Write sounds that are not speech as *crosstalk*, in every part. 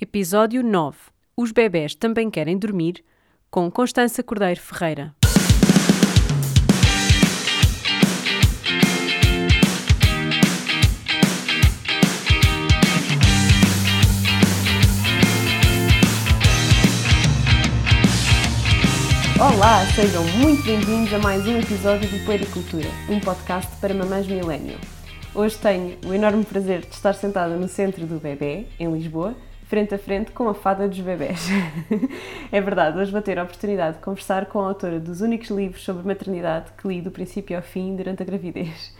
Episódio 9. Os bebés também querem dormir, com Constança Cordeiro Ferreira. Olá, sejam muito bem-vindos a mais um episódio do Puericultura, um podcast para mamães millennial. Hoje tenho o enorme prazer de estar sentada no centro do bebê, em Lisboa, frente a frente com a fada dos bebés. *laughs* é verdade, hoje vou ter a oportunidade de conversar com a autora dos únicos livros sobre maternidade que li do princípio ao fim durante a gravidez.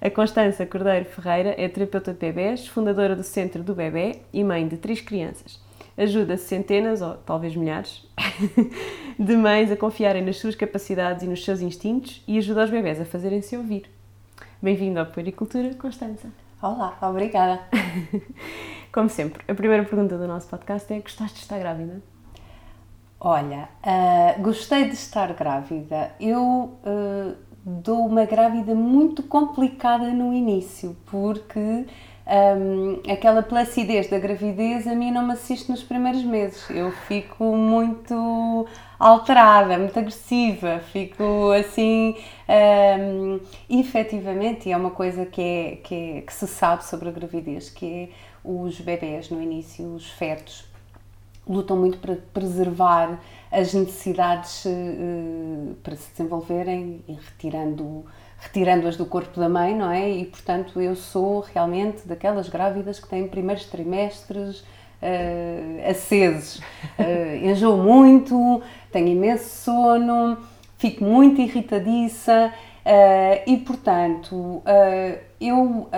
A Constança Cordeiro Ferreira é terapeuta de bebés, fundadora do Centro do Bebé e mãe de três crianças. Ajuda centenas, ou talvez milhares, *laughs* de mães a confiarem nas suas capacidades e nos seus instintos e ajuda os bebés a fazerem-se ouvir. Bem-vindo ao Puericultura, Constança. Olá, obrigada. *laughs* Como sempre, a primeira pergunta do nosso podcast é: gostaste de estar grávida? Olha, uh, gostei de estar grávida. Eu uh, dou uma grávida muito complicada no início, porque um, aquela placidez da gravidez a mim não me assiste nos primeiros meses. Eu fico muito alterada, muito agressiva, fico assim. Um, efetivamente, e é uma coisa que, é, que, é, que se sabe sobre a gravidez, que é os bebés no início, os fetos, lutam muito para preservar as necessidades uh, para se desenvolverem e retirando retirando-as do corpo da mãe, não é? E portanto eu sou realmente daquelas grávidas que têm primeiros trimestres uh, acesos. Uh, enjoo muito, tenho imenso sono, fico muito irritadiça uh, e portanto eu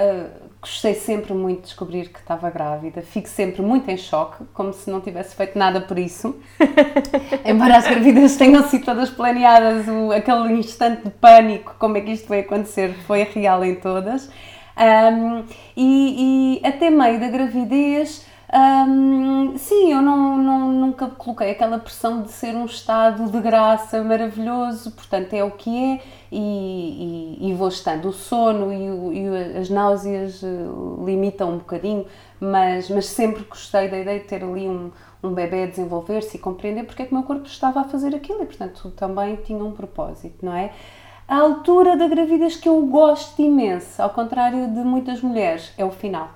gostei sempre muito de descobrir que estava grávida, fico sempre muito em choque, como se não tivesse feito nada por isso. *laughs* Embora as gravidezes tenham sido todas planeadas, o, aquele instante de pânico, como é que isto vai acontecer, foi real em todas. Um, e, e até meio da gravidez um, sim, eu não, não, nunca coloquei aquela pressão de ser um estado de graça maravilhoso, portanto é o que é e, e, e vou estando. O sono e, e, as náuseas eh, limitam um bocadinho, mas, mas sempre gostei da ideia de ter ali um, um bebê a desenvolver-se e compreender porque é que o meu corpo estava a fazer aquilo e, portanto, também tinha um propósito, não é? A altura da gravidez que eu gosto imenso, ao contrário de muitas mulheres, é o final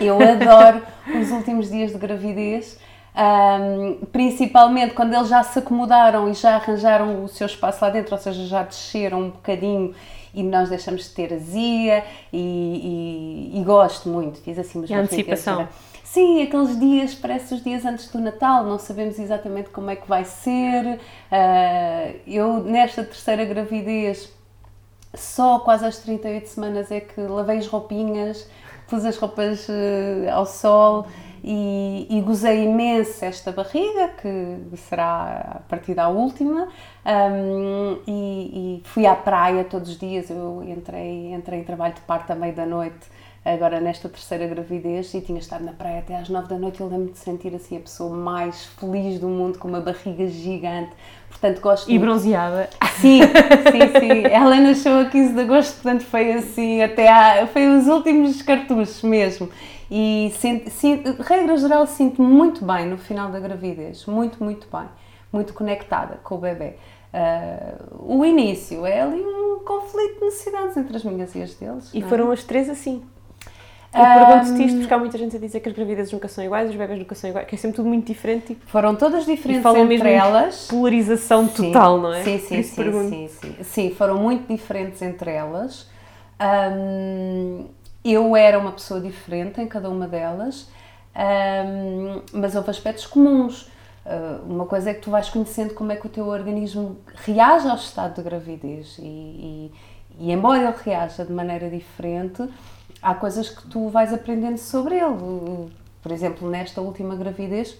eu adoro os últimos dias de gravidez, um, principalmente quando eles já se acomodaram e já arranjaram o seu espaço lá dentro, ou seja, já desceram um bocadinho e nós deixamos de ter azia e, e, e gosto muito, fiz assim umas e antecipação. Sim, aqueles dias, parece os dias antes do Natal, não sabemos exatamente como é que vai ser. Uh, eu, nesta terceira gravidez, só quase às 38 semanas é que lavei as roupinhas, pus as roupas uh, ao sol e, e, gozei imenso esta barriga, que será a partir da última, um, e, e, fui à praia todos os dias, eu entrei, entrei em trabalho de parte à meia da noite, agora nesta terceira gravidez, e tinha estado na praia até às nove da noite, eu lembro-me de sentir assim a pessoa mais feliz do mundo, com uma barriga gigante, portanto gosto E muito. bronzeada. Sim, sim, sim. *laughs* Ela nasceu a 15 de agosto, portanto foi assim, até há, foi os últimos cartuchos mesmo. E, sinto, sinto, regra geral, sinto-me muito bem no final da gravidez, muito, muito bem, muito conectada com o bebê. Uh, o início é ali um conflito de necessidades entre as minhas e as deles. E é? foram as três assim. Eu pergunto-te isto porque há muita gente a dizer que as gravidezes nunca são iguais, os bebés nunca são iguais, que é sempre tudo muito diferente. Foram todas diferentes falam entre mesmo elas. polarização sim, total, não é? Sim, sim, sim, sim, sim, sim. foram muito diferentes entre elas. Um, eu era uma pessoa diferente em cada uma delas, um, mas houve aspectos comuns. Uh, uma coisa é que tu vais conhecendo como é que o teu organismo reage ao estado de gravidez e, e, e embora ele reaja de maneira diferente, há coisas que tu vais aprendendo sobre ele. Por exemplo, nesta última gravidez,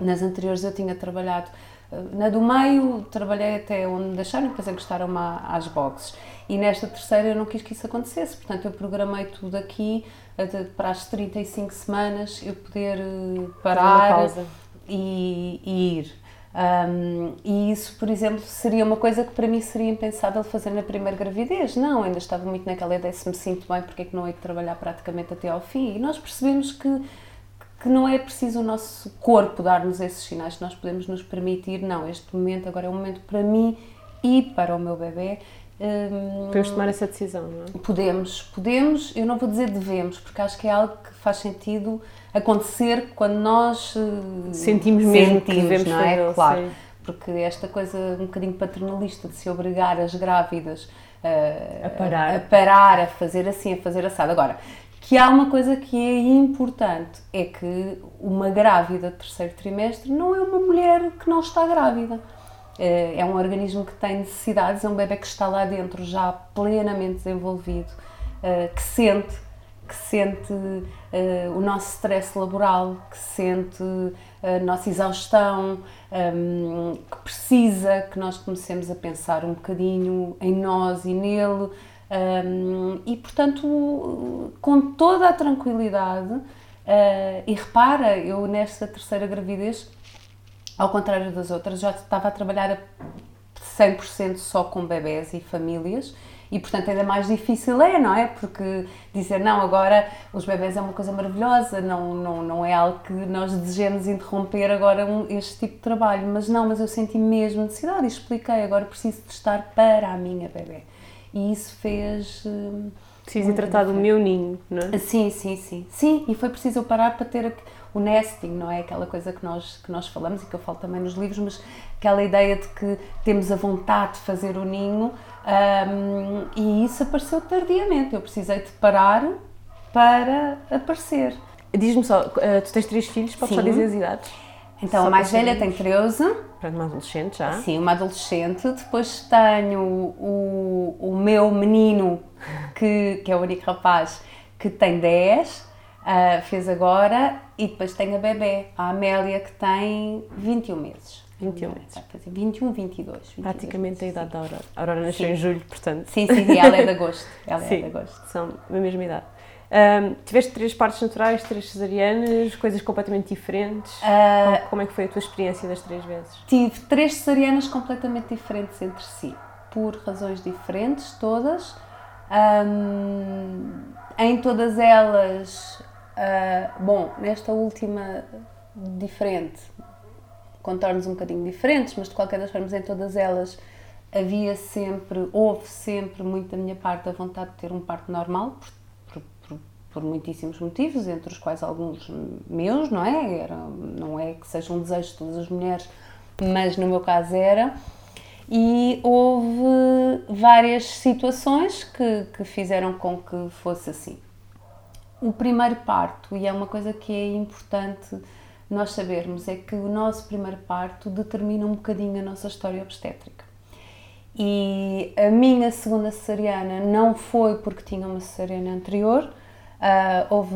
nas anteriores eu tinha trabalhado eh, na do meio, trabalhei até onde deixaram, depois encostaram-me às boxes. E nesta terceira eu não quis que isso acontecesse, portanto eu programei tudo aqui para as 35 semanas eu poder eh, parar e, e ir. Um, e isso, por exemplo, seria uma coisa que para mim seria impensável fazer na primeira gravidez. Não, ainda estava muito naquela ideia, se me sinto bem, porque é que não hei de trabalhar praticamente até ao fim? E nós percebemos que, que não é preciso o nosso corpo dar-nos esses sinais, nós podemos nos permitir, não, este momento agora é um momento para mim e para o meu bebê. Hum, podemos tomar essa decisão, não é? Podemos, podemos, eu não vou dizer devemos, porque acho que é algo que faz sentido acontecer quando nós eh, sentimos mesmo sentimos, que devemos não é? Claro, sim. porque esta coisa um bocadinho paternalista de se obrigar as grávidas a, a, parar. a parar, a fazer assim, a fazer assado. Agora, que há uma coisa que é importante, é que uma grávida de terceiro trimestre não é uma mulher que não está grávida. Eh, é um organismo que tem necessidades, é um bebê que está lá dentro já plenamente desenvolvido, eh, que sente, que sente eh, o nosso stress laboral, que sente a nossa exaustão, que precisa que nós comecemos a pensar um bocadinho em nós e nele, um, e portanto, com toda a tranquilidade, e repara, eu nesta terceira gravidez, ao contrário das outras, já estava a trabalhar a 100% só com bebés e famílias, e portanto ainda mais difícil é, não é? Porque dizer não, agora os bebés é uma coisa maravilhosa, não, não, não é algo que nós desejemos interromper agora um, este tipo de trabalho, mas não, mas eu senti mesmo necessidade e expliquei, agora preciso de estar para a minha bebê e isso fez. Uh, preciso tratar do meu ninho, não é? Sim, sim, sim. Sim, e foi preciso eu parar para ter o nesting, não é? Aquela coisa que nós, que nós falamos e que eu falo também nos livros, mas aquela ideia de que temos a vontade de fazer o ninho um, e isso apareceu tardiamente. Eu precisei de parar para aparecer. Diz-me só, eh, tu tens três filhos, podes só dizer as idades? Então, só a mais velha tem 13, Portanto, uma adolescente já? Sim, uma adolescente. Depois tenho o, o meu menino, que, que é o único rapaz, que tem 10, uh, ah, fez agora. E depois tenho a bebê, a Amélia, que tem 21 meses. 21 meses. Vai fazer 21, 22. 22 Praticamente a idade da Aurora. A Aurora nasceu sim. em julho, portanto. Sim, sim, ela é de *laughs* agosto. Ela sim, é de agosto. São da mesma idade. Um, tiveste três partes naturais, três cesarianas, coisas completamente diferentes. Uh, como, como, é que foi a tua experiência das três vezes? Tive três cesarianas completamente diferentes entre si, por razões diferentes, todas. Um, em todas elas, uh, bom, nesta última diferente, contornos um bocadinho diferentes, mas de qualquer das formas, em todas elas havia sempre, houve sempre muito da minha parte a vontade de ter um parto normal, por muitíssimos motivos, entre os quais alguns meus, não é? Era, não é que seja um desejo de todas as mulheres, mas no meu caso era. E houve várias situações que, que fizeram com que fosse assim. O primeiro parto, e é uma coisa que é importante nós sabermos, é que o nosso primeiro parto determina um bocadinho a nossa história obstétrica. E a minha segunda cesariana não foi porque tinha uma cesariana anterior, Uh, houve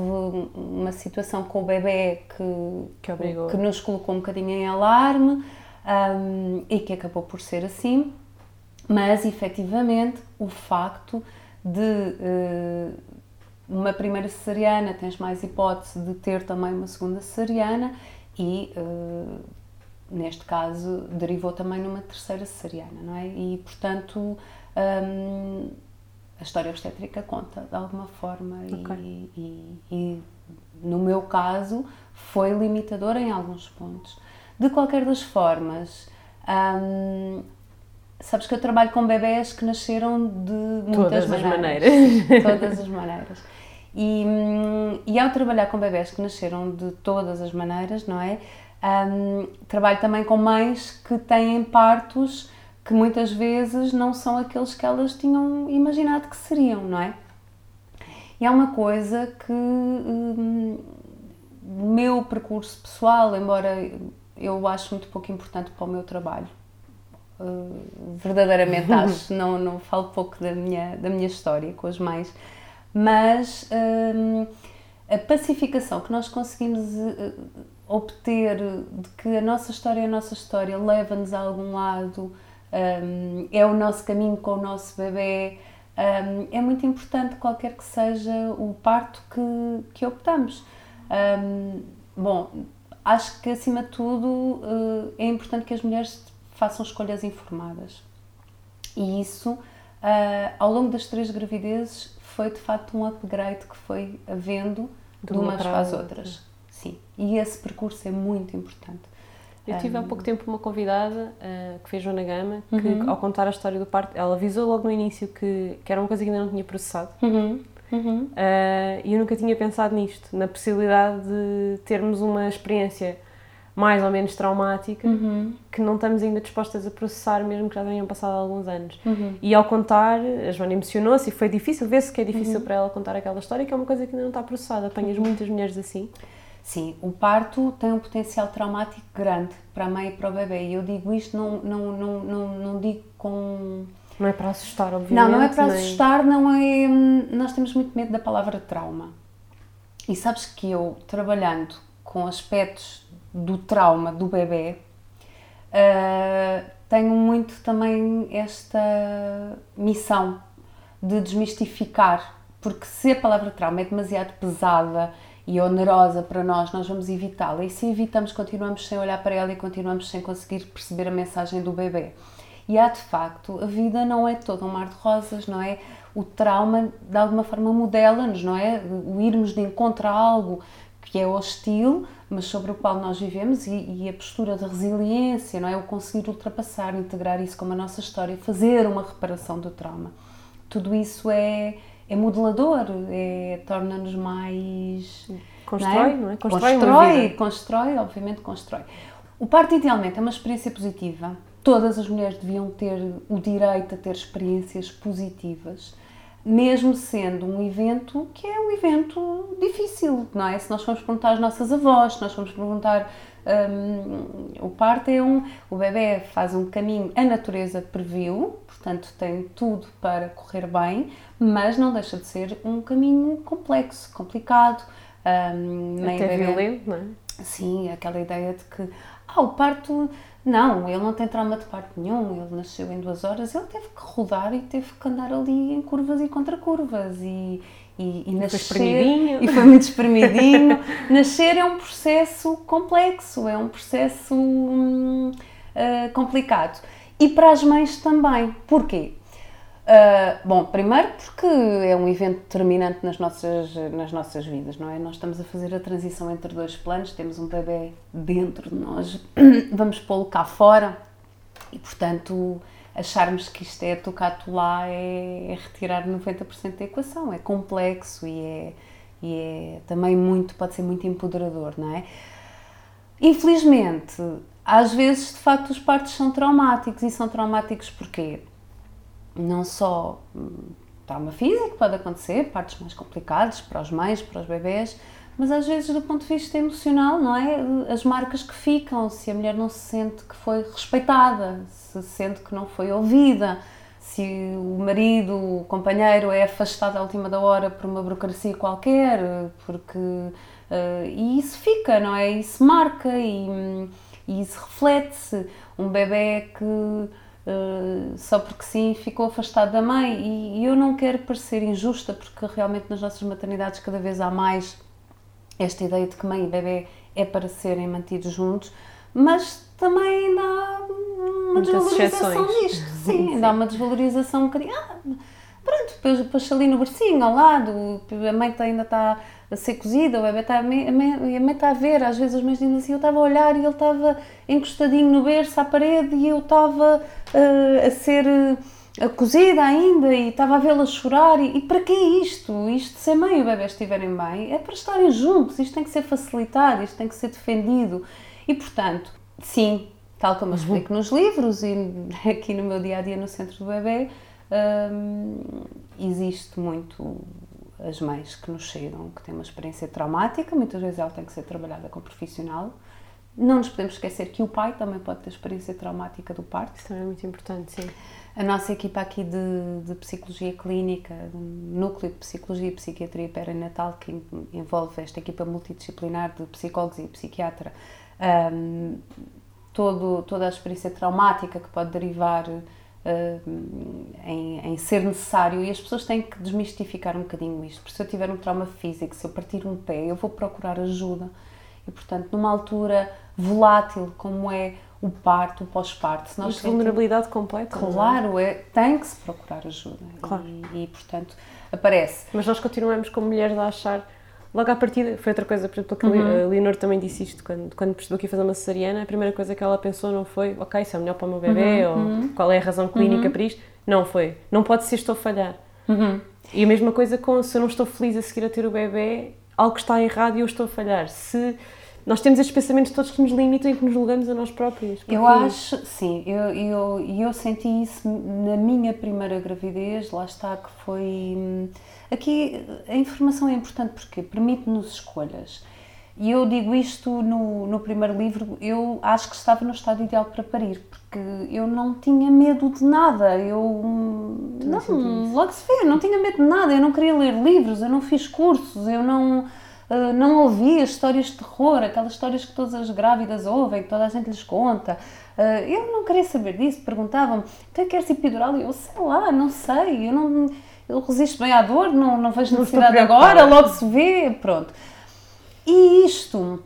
uma situação com o bebê que, que, obrigou. que nos colocou um bocadinho em alarme um, e que acabou por ser assim, mas efetivamente o facto de uh, uma primeira cesariana tens mais hipótese de ter também uma segunda cesariana e uh, neste caso derivou também numa terceira cesariana, não é? E portanto um, a história obstétrica conta de alguma forma okay. e, e, e, no meu caso foi limitador em alguns pontos. De qualquer das formas, hum, sabes que eu trabalho com bebés que nasceram de muitas todas maneiras. As maneiras. *laughs* todas as maneiras. E, hum, e ao trabalhar com bebés que nasceram de todas as maneiras, não é? Um, trabalho também com mães que têm partos que muitas vezes não são aqueles que elas tinham imaginado que seriam, não é? E há uma coisa que hum, o meu percurso pessoal, embora eu acho muito pouco importante para o meu trabalho, uh, verdadeiramente *laughs* acho, não, não falo pouco da minha, da minha história com as mães, mas hum, a pacificação que nós conseguimos uh, obter de que a nossa história, a nossa história leva-nos a algum lado, um, é o nosso caminho com o nosso bebê. Um, é muito importante, qualquer que seja o parto que, que optamos. Um, bom, acho que acima de tudo uh, é importante que as mulheres façam escolhas informadas. E isso, uh, ao longo das três gravidezes, foi de facto um upgrade que foi havendo de, de umas para as outras. Sim, E esse percurso é muito importante. Eu tive há pouco tempo uma convidada uh, que fez Joana Gama, que uhum. ao contar a história do parto, ela avisou logo no início que, que era uma coisa que ainda não tinha processado. Uhum. Uhum. Uh, e eu nunca tinha pensado nisto, na possibilidade de termos uma experiência mais ou menos traumática uhum. que não estamos ainda dispostas a processar, mesmo que já tenham passado alguns anos. Uhum. E ao contar, a Joana emocionou-se e foi difícil, vê-se que é difícil uhum. para ela contar aquela história, que é uma coisa que ainda não está processada. Apanhas uhum. muitas mulheres assim. Sim, o parto tem um potencial traumático grande para a mãe e para o bebê. E eu digo isto, não, não, não, não, não digo com. Não é para assustar, obviamente. Não, não é para nem... assustar, não é. Nós temos muito medo da palavra trauma. E sabes que eu, trabalhando com aspectos do trauma do bebê, uh, tenho muito também esta missão de desmistificar, porque se a palavra trauma é demasiado pesada e onerosa para nós, nós vamos evitá-la. E se evitamos, continuamos sem olhar para ela e continuamos sem conseguir perceber a mensagem do bebê. E há de facto, a vida não é todo um mar de rosas, não é? O trauma de alguma forma modela-nos, não é? O irmos de encontro a algo que é hostil, mas sobre o qual nós vivemos e, e, a postura de resiliência, não é? O conseguir ultrapassar, integrar isso como a nossa história, fazer uma reparação do trauma. Tudo isso é, é modelador, é, torna-nos mais. Constrói, não é? Não é? Constrói, constrói, constrói, obviamente constrói. O parto idealmente é uma experiência positiva. Todas as mulheres deviam ter o direito a ter experiências positivas mesmo sendo um evento que é um evento difícil, não é? Se nós formos perguntar às nossas avós, se nós formos perguntar um, o parto é um, o bebê faz um caminho, a natureza previu, portanto tem tudo para correr bem, mas não deixa de ser um caminho complexo, complicado, um, até bebê, violento, não é? Sim, aquela ideia de que ah, o parto não, ele não tem trauma de parto nenhum, ele nasceu em duas horas, ele teve que rodar e teve que andar ali em curvas e contra curvas e, e, e nascer. Foi e foi muito espremidinho. *laughs* nascer é um processo complexo, é um processo hum, uh, complicado. E para as mães também. Porquê? Uh, bom, primeiro porque é um evento determinante nas nossas, nas nossas vidas, não é? Nós estamos a fazer a transição entre dois planos, temos um bebê dentro de nós, *coughs* vamos pô-lo cá fora e, portanto, acharmos que isto é tocar-te lá é, é, retirar 90% da equação, é complexo e é, e é também muito, pode ser muito empoderador, não é? Infelizmente, às vezes, de facto, os partos são traumáticos e são traumáticos porquê? Não só hum, trauma físico pode acontecer, partes mais complicadas para os mães, para os bebés, mas às vezes do ponto de vista emocional, não é? As marcas que ficam, se a mulher não se sente que foi respeitada, se sente que não foi ouvida, se o marido, o companheiro é afastado à última da hora por uma burocracia qualquer, porque uh, e isso fica, não é? Isso marca e, hum, e isso reflete-se. Um bebê que Uh, só porque sim ficou afastado da mãe. E, e, eu não quero parecer injusta porque realmente nas nossas maternidades cada vez há mais esta ideia de que mãe e bebê é para serem mantidos juntos, mas também ainda há uma Muitas desvalorização disto, sim, ainda há uma desvalorização um bocadinho, ah, pronto, depois, depois ali no bercinho ao lado, a mãe ainda está a ser cozida, o bebê está a, a está a ver, às vezes as mães dizem assim, eu estava a olhar e ele estava encostadinho no berço à parede e eu estava uh, a ser uh, cozida ainda e estava a vê-la chorar e, e, para que isto? Isto de ser mãe e o bebê estiverem bem é para estarem juntos, isto tem que ser facilitado, isto tem que ser defendido e portanto, sim, tal como eu explico nos livros e aqui no meu dia-a-dia -dia no centro do bebê, um, existe muito as mães que nos chegam, que têm uma experiência traumática, muitas vezes ela tem que ser trabalhada com um profissional. Não nos podemos esquecer que o pai também pode ter experiência traumática do parto. Isso também é muito importante, sim. A nossa equipa aqui de, de psicologia clínica, núcleo de psicologia e psiquiatria perinatal, que envolve esta equipa multidisciplinar de psicólogos e psiquiatra, um, todo, toda a experiência traumática que pode derivar em, em, ser necessário e as pessoas têm que desmistificar um bocadinho isto, porque se eu tiver um trauma físico, se eu partir um pé, eu vou procurar ajuda e portanto numa altura volátil como é o parto, o pós-parto, se nós vulnerabilidade completa. É? Claro, é? tem que se procurar ajuda claro. e, e, portanto aparece. Mas nós continuamos como mulheres a achar logo à partida, foi outra coisa, por exemplo, que Uhum. a Leonor também disse isto, quando, quando percebeu que ia fazer uma cesariana, a primeira coisa que ela pensou não foi, ok, isso é melhor para o meu bebê, Uhum. ou qual é a razão clínica para isto. Não foi, não pode ser estou a falhar. E a mesma coisa com se eu não estou feliz a seguir a ter o bebê, algo está errado e eu estou a falhar. Se nós temos estes pensamentos todos que nos limitam e que nos julgamos a nós próprios. Eu Porque- acho, sim, eu, eu, eu senti isso na minha primeira gravidez, lá está que foi. Aqui a informação é importante porque permite-nos escolhas. E eu digo isto no, no primeiro livro, eu acho que estava no estado ideal para parir, porque eu não tinha medo de nada, eu. Não, logo se vê, não tinha medo de nada, eu não queria ler livros, eu não fiz cursos, eu não. Uh, não ouvia histórias de terror, aquelas histórias que todas as grávidas ouvem, que toda a gente lhes conta. Uh, eu não queria saber disso, perguntavam-me, então queres epidural? E eu, sei lá, não sei, eu não eu resisto bem à dor, não, não vejo Não necessidade preocupada. agora, logo se vê, pronto. E isto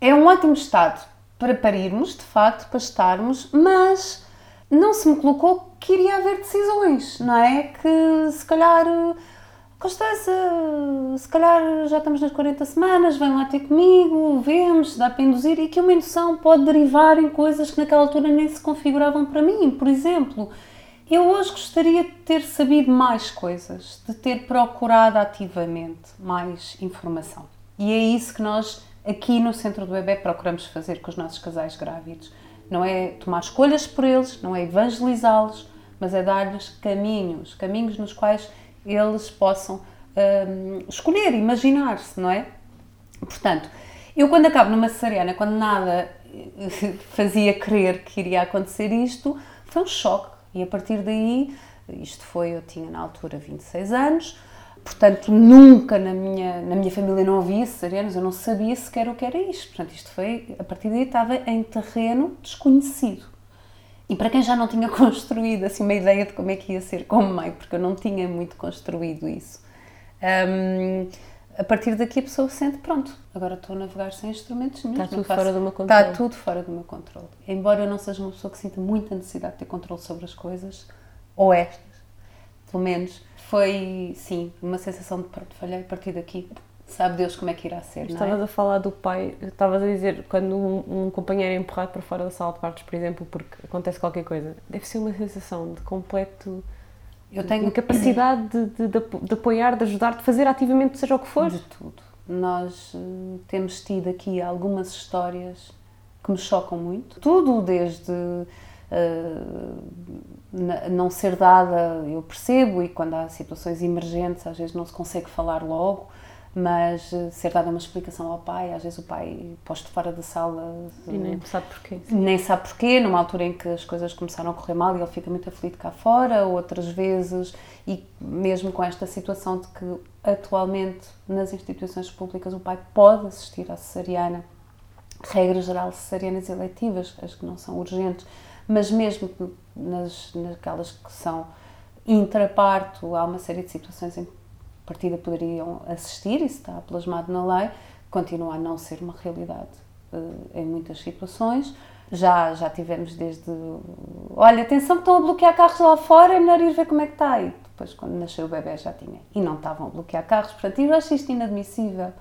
é um ótimo estado para parirmos, de facto, para estarmos, mas não se me colocou que iria haver decisões, não é? Que se calhar, Constança, se calhar já estamos nas 40 semanas, vem lá ter comigo, vemos, dá para induzir, e que uma indução pode derivar em coisas que naquela altura nem se configuravam para mim. Por exemplo, eu hoje gostaria de ter sabido mais coisas, de ter procurado ativamente mais informação. E é isso que nós aqui no Centro do Bebé procuramos fazer com os nossos casais grávidos. Não é tomar escolhas por eles, não é evangelizá-los, mas é dar-lhes caminhos, caminhos nos quais eles possam hum, escolher, imaginar-se, não é? Portanto, eu quando acabo numa cesariana, quando nada eh, *laughs* fazia crer que iria acontecer isto, foi um choque. E a partir daí, isto foi, eu tinha na altura 26 anos, portanto nunca na minha, na minha família não havia cesarianas, eu não sabia sequer o que era isto. Portanto, isto foi, a partir daí estava em terreno desconhecido. E para quem já não tinha *laughs* construído assim uma ideia de como é que ia ser como mãe, porque eu não tinha muito construído isso, hum, a partir daqui a pessoa sente, pronto, agora estou a navegar sem instrumentos nenhum. Está tudo fora do meu controle. Está tudo fora do meu controle. Embora eu não seja uma pessoa que sinta muita necessidade de ter controle sobre as coisas, ou estas, pelo menos, foi, sim, uma sensação de, pronto, falhei a partir daqui, sabe Deus como é que irá ser, não Estavas é? a falar do pai, estavas a dizer quando um, um companheiro é empurrado para fora da sala de partos, por exemplo, porque acontece qualquer coisa, deve ser uma sensação de completo Eu tenho incapacidade de, de, de, apo- de apoiar, de ajudar, de fazer ativamente seja o que for. De tudo. Nós eh, temos tido aqui algumas histórias que me chocam muito. Tudo desde na- não ser dada, eu percebo, e quando há situações emergentes, às vezes não se consegue falar logo, mas eh, ser dada uma explicação ao pai, às vezes o pai posto fora da sala E nem sabe porquê. nem sabe porquê, numa altura em que as coisas começaram a correr mal e ele fica muito aflito cá fora, outras vezes, e mesmo com esta situação de que atualmente nas instituições públicas o pai pode assistir à cesariana, regra geral, cesarianas eletivas, as que não são urgentes, mas mesmo nas, naquelas que são intraparto, há uma série de situações em que partida poderiam assistir, isso está plasmado na lei, continua a não ser uma realidade eh, em muitas situações. Já, já tivemos desde, olha, atenção que estão a bloquear carros lá fora, é melhor ir ver como é que está. E depois, quando nasceu o bebê, já tinha. E não estavam a bloquear carros, portanto, eu acho isto inadmissível.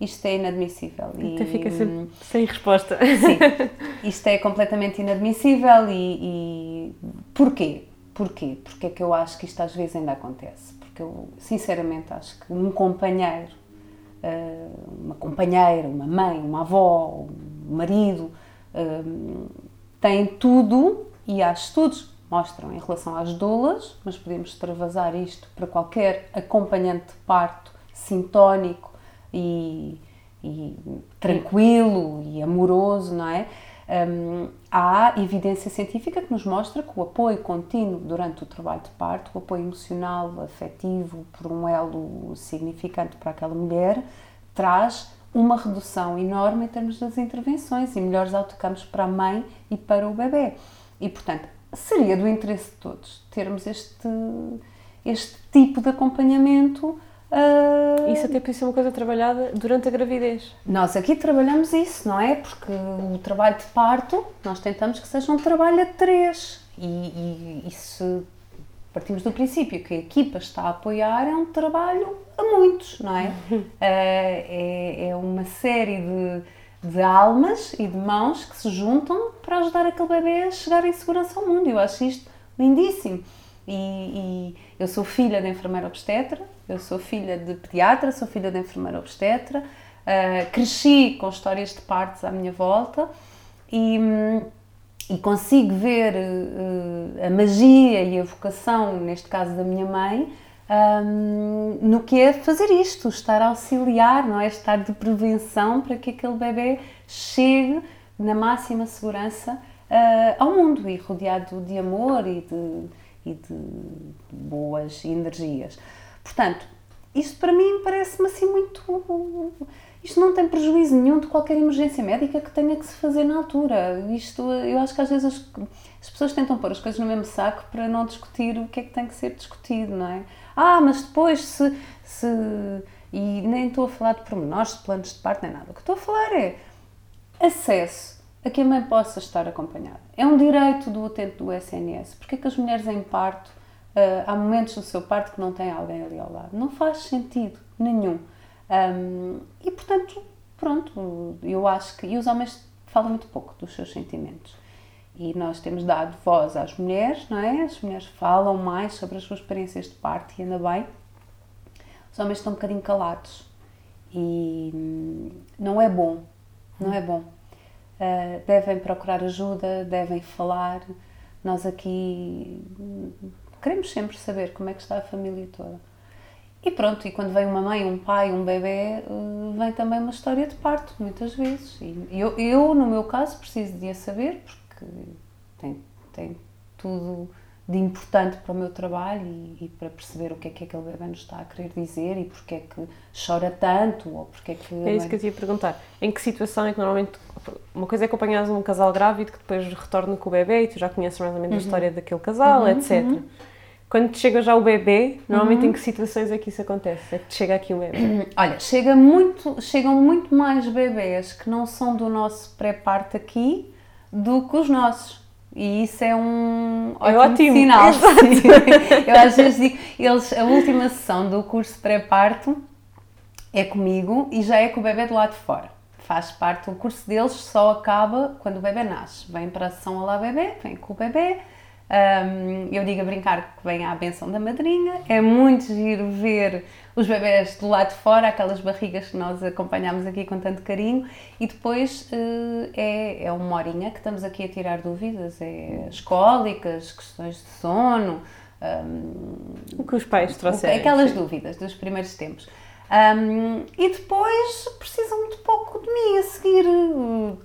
Isto é inadmissível. Até E, fica sempre sem resposta. Sim, *laughs* isto é completamente inadmissível e, e porquê? Porquê? Porque é que eu acho que isto às vezes ainda acontece? Porque eu, sinceramente, acho que um companheiro, eh, uma companheira, uma mãe, uma avó, um marido, eh, tem tudo e há estudos mostram em relação às doulas, mas podemos extravasar isto para qualquer acompanhante de parto sintónico e, e tranquilo e amoroso, não é? Hum, há evidência científica que nos mostra que o apoio contínuo durante o trabalho de parto, o apoio emocional, afetivo, por um elo significante para aquela mulher, traz uma redução enorme em termos das intervenções e melhores outcomes para a mãe e para o bebê. E, portanto, seria do interesse de todos termos este, este tipo de acompanhamento. Ah, Isso até podia ser uma coisa trabalhada durante a gravidez. nós aqui trabalhamos isso, não é? Porque o trabalho de parto, nós tentamos que seja um trabalho a três. E, e, e se partimos do princípio que a equipa está a apoiar é um trabalho a muitos, não é? Uh, *laughs* é, é, uma série de, de almas e de mãos que se juntam para ajudar aquele bebê a chegar em segurança ao mundo. Eu acho isto lindíssimo. E, e eu sou filha de enfermeira obstetra, eu sou filha de pediatra, sou filha de enfermeira obstetra, uh, cresci com histórias de partos à minha volta e. E consigo ver uh, a magia e a vocação, neste caso da minha mãe, um, no que é fazer isto, estar a auxiliar, não é? Estar de prevenção para que aquele bebê chegue na máxima segurança uh, ao mundo e rodeado de amor e de, e de boas energias. Portanto, isto para mim parece-me assim muito isto não tem prejuízo nenhum de qualquer emergência médica que tenha que se fazer na altura. Isto, eu acho que às vezes as, as, pessoas tentam pôr as coisas no mesmo saco para não discutir o que é que tem que ser discutido, não é? Ah, mas depois se. se e nem estou a falar de pormenores, de planos de parto, nem nada. O que estou a falar é acesso a que a mãe possa estar acompanhada. É um direito do utente do SNS. Porque é que as mulheres em parto, uh, há momentos do seu parto que não têm alguém ali ao lado? Não faz sentido nenhum. Um, e portanto, pronto, eu acho que. E os homens falam muito pouco dos seus sentimentos. E nós temos dado voz às mulheres, não é? As mulheres falam mais sobre as suas experiências de parto e ainda bem. Os homens estão um bocadinho calados. E hum, não é bom, não é bom. Uh, devem procurar ajuda, devem falar. Nós aqui hum, queremos sempre saber como é que está a família toda. E pronto, e quando vem uma mãe, um pai, um bebê, eh, vem também uma história de parto, muitas vezes. E eu, eu no meu caso, preciso de a saber, porque tem, tem tudo de importante para o meu trabalho e, e, para perceber o que é que aquele bebê nos está a querer dizer e porque é que chora tanto ou porque é que... É isso que eu te ia perguntar. Em que situação é que normalmente... Uma coisa é acompanhares um casal grávido que depois retorna com o bebê e tu já conheces mais ou menos uhum. a história daquele casal, uhum, etc. Uhum. Quando chega já o bebê, normalmente uhum. em que situações é que isso acontece? É que chega aqui o bebê? *clears throat* Olha, chega muito, chegam muito mais bebês que não são do nosso pré-parto aqui do que os nossos. E isso é um é ótimo sinal. *laughs* Eu às *laughs* vezes digo, eles, a última sessão do curso pré-parto é comigo e já é com o bebê do lado de fora. Faz parte, o curso deles só acaba quando o bebê nasce. Vem para a sessão Olá Bebê, vem com o bebê, um, eu digo a brincar que vem à benção da madrinha. É muito giro ver os bebés do lado de fora, aquelas barrigas que nós acompanhamos aqui com tanto carinho. E depois uh, é, é uma horinha que estamos aqui a tirar dúvidas. É as cólicas, questões de sono. Um, o que os pais trouxeram. Aquelas sim. dúvidas dos primeiros tempos. Um, e depois precisam muito pouco de mim a seguir.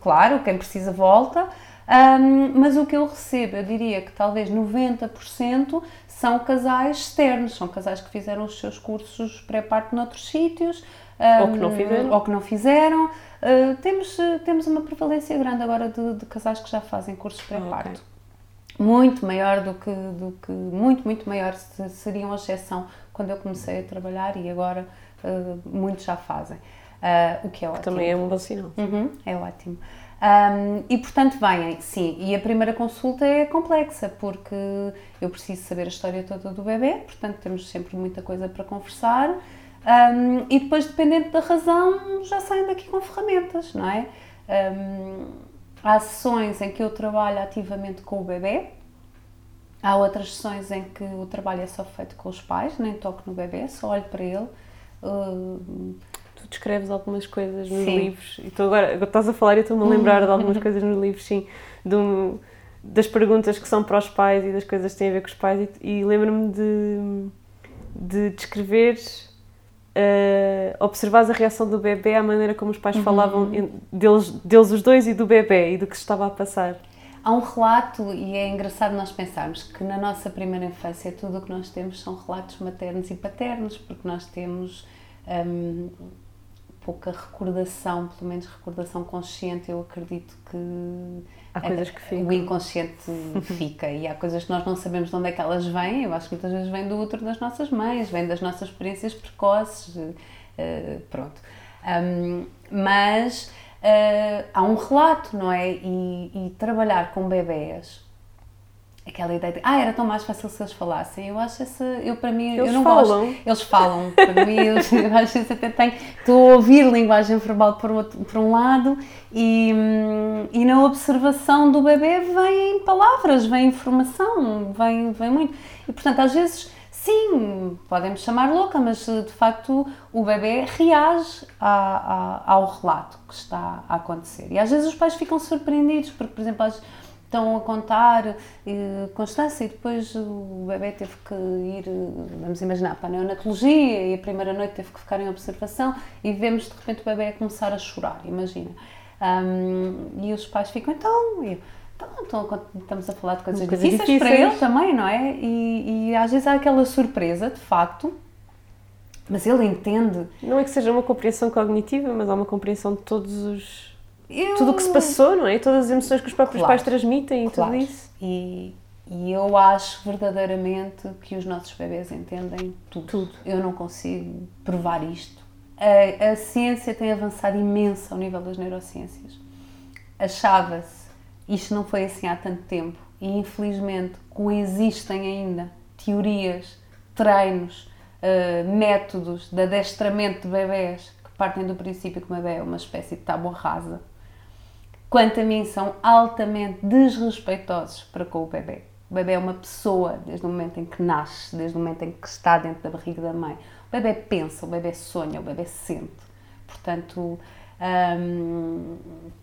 Claro, quem precisa volta. Um, mas o que eu recebo, eu diria que talvez 90% são casais externos, são casais que fizeram os seus cursos pré-parto noutros sítios. Um, ou que não fizeram. Ou que não fizeram. Uh, temos, temos uma prevalência grande agora de, de casais que já fazem cursos pré-parto. Okay. Muito maior do que, do que, muito, muito maior, seria uma exceção quando eu comecei a trabalhar e agora uh, muitos já fazem. Uh, o que é ótimo. Também é um bom sinal. Uhum, é ótimo. Um, e portanto vêm, sim, e a primeira consulta é complexa porque eu preciso saber a história toda do bebê, portanto temos sempre muita coisa para conversar um, e depois, dependendo da razão, já saem daqui com ferramentas, não é? Um, há sessões em que eu trabalho ativamente com o bebê, há outras sessões em que o trabalho é só feito com os pais, nem toco no bebê, só olho para ele. Uh, descreves algumas coisas nos sim. livros e tu agora, agora estás a falar e estou-me a lembrar de algumas coisas nos livros, sim, do, das perguntas que são para os pais e das coisas que têm a ver com os pais e, e lembro-me de, de descrever uh, observares a reação do bebê à maneira como os pais uhum. falavam deles, deles os dois e do bebê e do que se estava a passar. Há um relato, e é engraçado nós pensarmos que na nossa primeira infância tudo o que nós temos são relatos maternos e paternos, porque nós temos um, pouca recordação, pelo menos recordação consciente, eu acredito que há coisas que ficam. o inconsciente *laughs* fica e há coisas que nós não sabemos de onde é que elas vêm, eu acho que muitas vezes vêm do útero das nossas mães, vêm das nossas experiências precoces, uh, pronto. Um, mas uh, há um relato, não é? E, e trabalhar com bebés aquela ideia de ah, era tão mais fácil se eles falassem. Eu acho essa, eu para mim, Eles eu não falam. gosto. Eles falam. Para mim, eu, *laughs* eu acho isso até tem. Estou a ouvir linguagem verbal por, outro, por um lado e, e na observação do bebê vem palavras, vem informação, vem, vem muito. E portanto, às vezes. Sim, podem-me chamar louca, mas de facto o bebê reage a- a- ao relato que está a acontecer. E às vezes os pais ficam surpreendidos, porque, por exemplo, às- estão a contar eh, Constância e depois o bebê teve que ir, eh, vamos imaginar, para a neonatologia e a primeira noite teve que ficar em observação e vemos de repente o bebê a começar a chorar, imagina. Ahm, e os pais ficam, então, eu, então, então, estamos a falar de coisas, Coisas difíceis, para difíceis. ele também, não é? E, e às vezes há aquela surpresa, de facto, mas ele entende. Não é que seja uma compreensão cognitiva, mas há uma compreensão de todos os. Eu- Tudo o que se passou, não é? Todas as emoções que os próprios Claro. pais transmitem e Claro. tudo isso. E, e eu acho verdadeiramente que os nossos bebês entendem tudo. Tudo. Eu não consigo provar isto. A, a ciência tem avançado imenso ao nível das neurociências. Achava-se, isto não foi assim há tanto tempo, e infelizmente coexistem ainda teorias, treinos, eh, métodos de adestramento de bebés que partem do princípio que o bebê é uma espécie de tábua rasa quanto a mim, são altamente desrespeitosos para com o bebê. O bebê é uma pessoa desde o momento em que nasce, desde o momento em que está dentro da barriga da mãe. O bebê pensa, o bebê sonha, o bebê sente. Portanto, hum,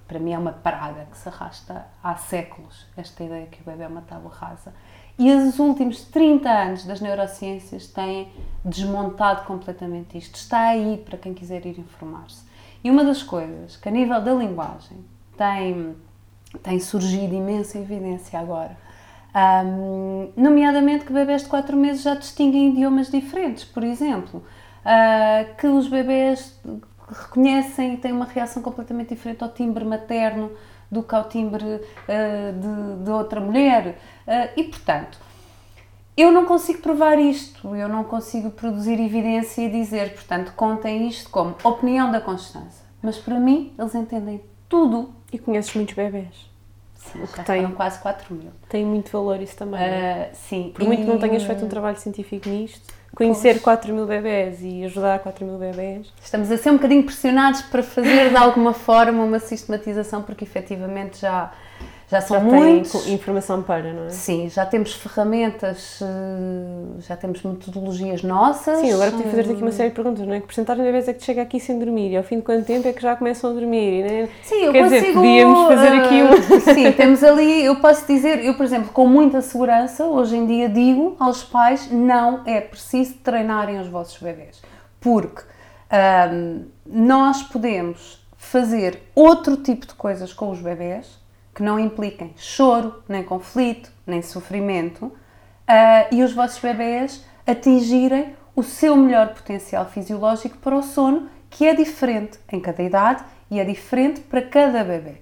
para mim é uma praga que se arrasta há séculos, esta ideia que o bebê é uma tábua rasa. E os últimos 30 anos das neurociências têm desmontado completamente isto. Está aí para quem quiser ir informar-se. E uma das coisas que, a nível da linguagem, tem, tem surgido imensa evidência agora, hum, nomeadamente que bebés de 4 meses já distinguem idiomas diferentes, por exemplo, ah, que os bebés reconhecem e têm uma reação completamente diferente ao timbre materno do que ao timbre ah, de, de outra mulher. Ah, e, portanto, eu não consigo provar isto, eu não consigo produzir evidência e dizer, portanto, contem isto como opinião da Constância. Mas para mim, eles entendem tudo. E conheces muitos bebés. Sim, O que já tem. foram quase 4 mil. Tem muito valor isso também. é? Ah, sim. Por muito que não e- tenhas feito um trabalho científico nisto, conhecer Pois. 4 mil bebés e ajudar 4 mil bebés. Estamos a ser um bocadinho pressionados para fazer de alguma forma uma sistematização, porque efetivamente já, já são já muitos. informação para, não é? Sim, já temos ferramentas, eh, já temos metodologias nossas. Sim, agora podia fazer-te aqui uma eh, série de perguntas, não é? Que porcentagem de bebés é que chega aqui sem dormir? E ao fim de quanto tempo é que já começam a dormir? E, né? Sim, eu Quer dizer, consigo. podíamos fazer aqui um- eh, Sim, temos ali. Eu posso dizer, eu, por exemplo, com muita segurança, hoje em dia digo aos pais: não é preciso treinarem os vossos bebés. Porque ahm, nós podemos fazer outro tipo de coisas com os bebés que não impliquem choro, nem conflito, nem sofrimento, ah, e os vossos bebés atingirem o seu melhor potencial fisiológico para o sono, que é diferente em cada idade e é diferente para cada bebê.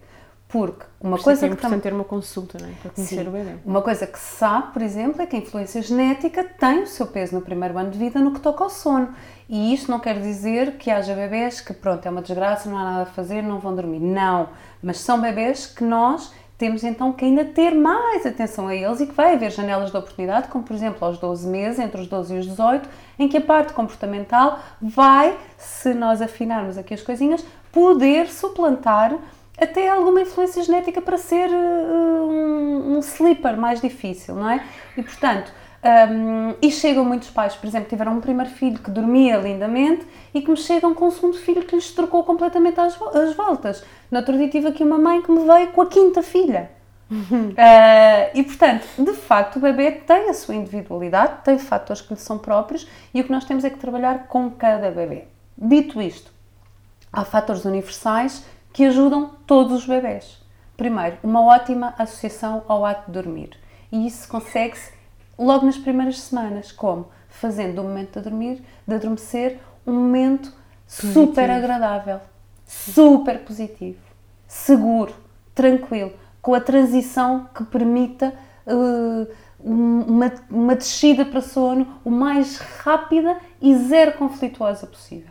Porque uma Por é coisa que é que importante ter uma consulta, não é? Para conhecer Sim. o bebê. uma coisa que se sabe, por exemplo, é que a influência genética tem o seu peso no primeiro ano de vida no que toca ao sono. E isto não quer dizer que haja bebés que, pronto, é uma desgraça, não há nada a fazer, não vão dormir. Não. Mas são bebés que nós temos então que ainda ter mais atenção a eles e que vai haver janelas de oportunidade, como por exemplo aos 12 meses, entre os 12 e os 18, em que a parte comportamental vai, se nós afinarmos aqui as coisinhas, poder suplantar até alguma influência genética para ser uh, um, um sleeper mais difícil, não é? E portanto, um, e chegam muitos pais, por exemplo, tiveram um primeiro filho que dormia lindamente e que me chegam com um segundo filho que lhes trocou completamente as, as voltas. No outro dia tive aqui uma mãe que me veio com a quinta filha. Uh, *laughs* e portanto, de facto, o bebê tem a sua individualidade, tem fatores que lhe são próprios e o que nós temos é que trabalhar com cada bebê. Dito isto, há fatores universais que ajudam todos os bebés. Primeiro, uma ótima associação ao ato de dormir. E isso consegue-se logo nas primeiras semanas. Como? Fazendo do momento de dormir, de adormecer, um momento super agradável, super positivo, seguro, tranquilo, com a transição que permita um- uma, uma descida para sono o mais rápida e zero conflituosa possível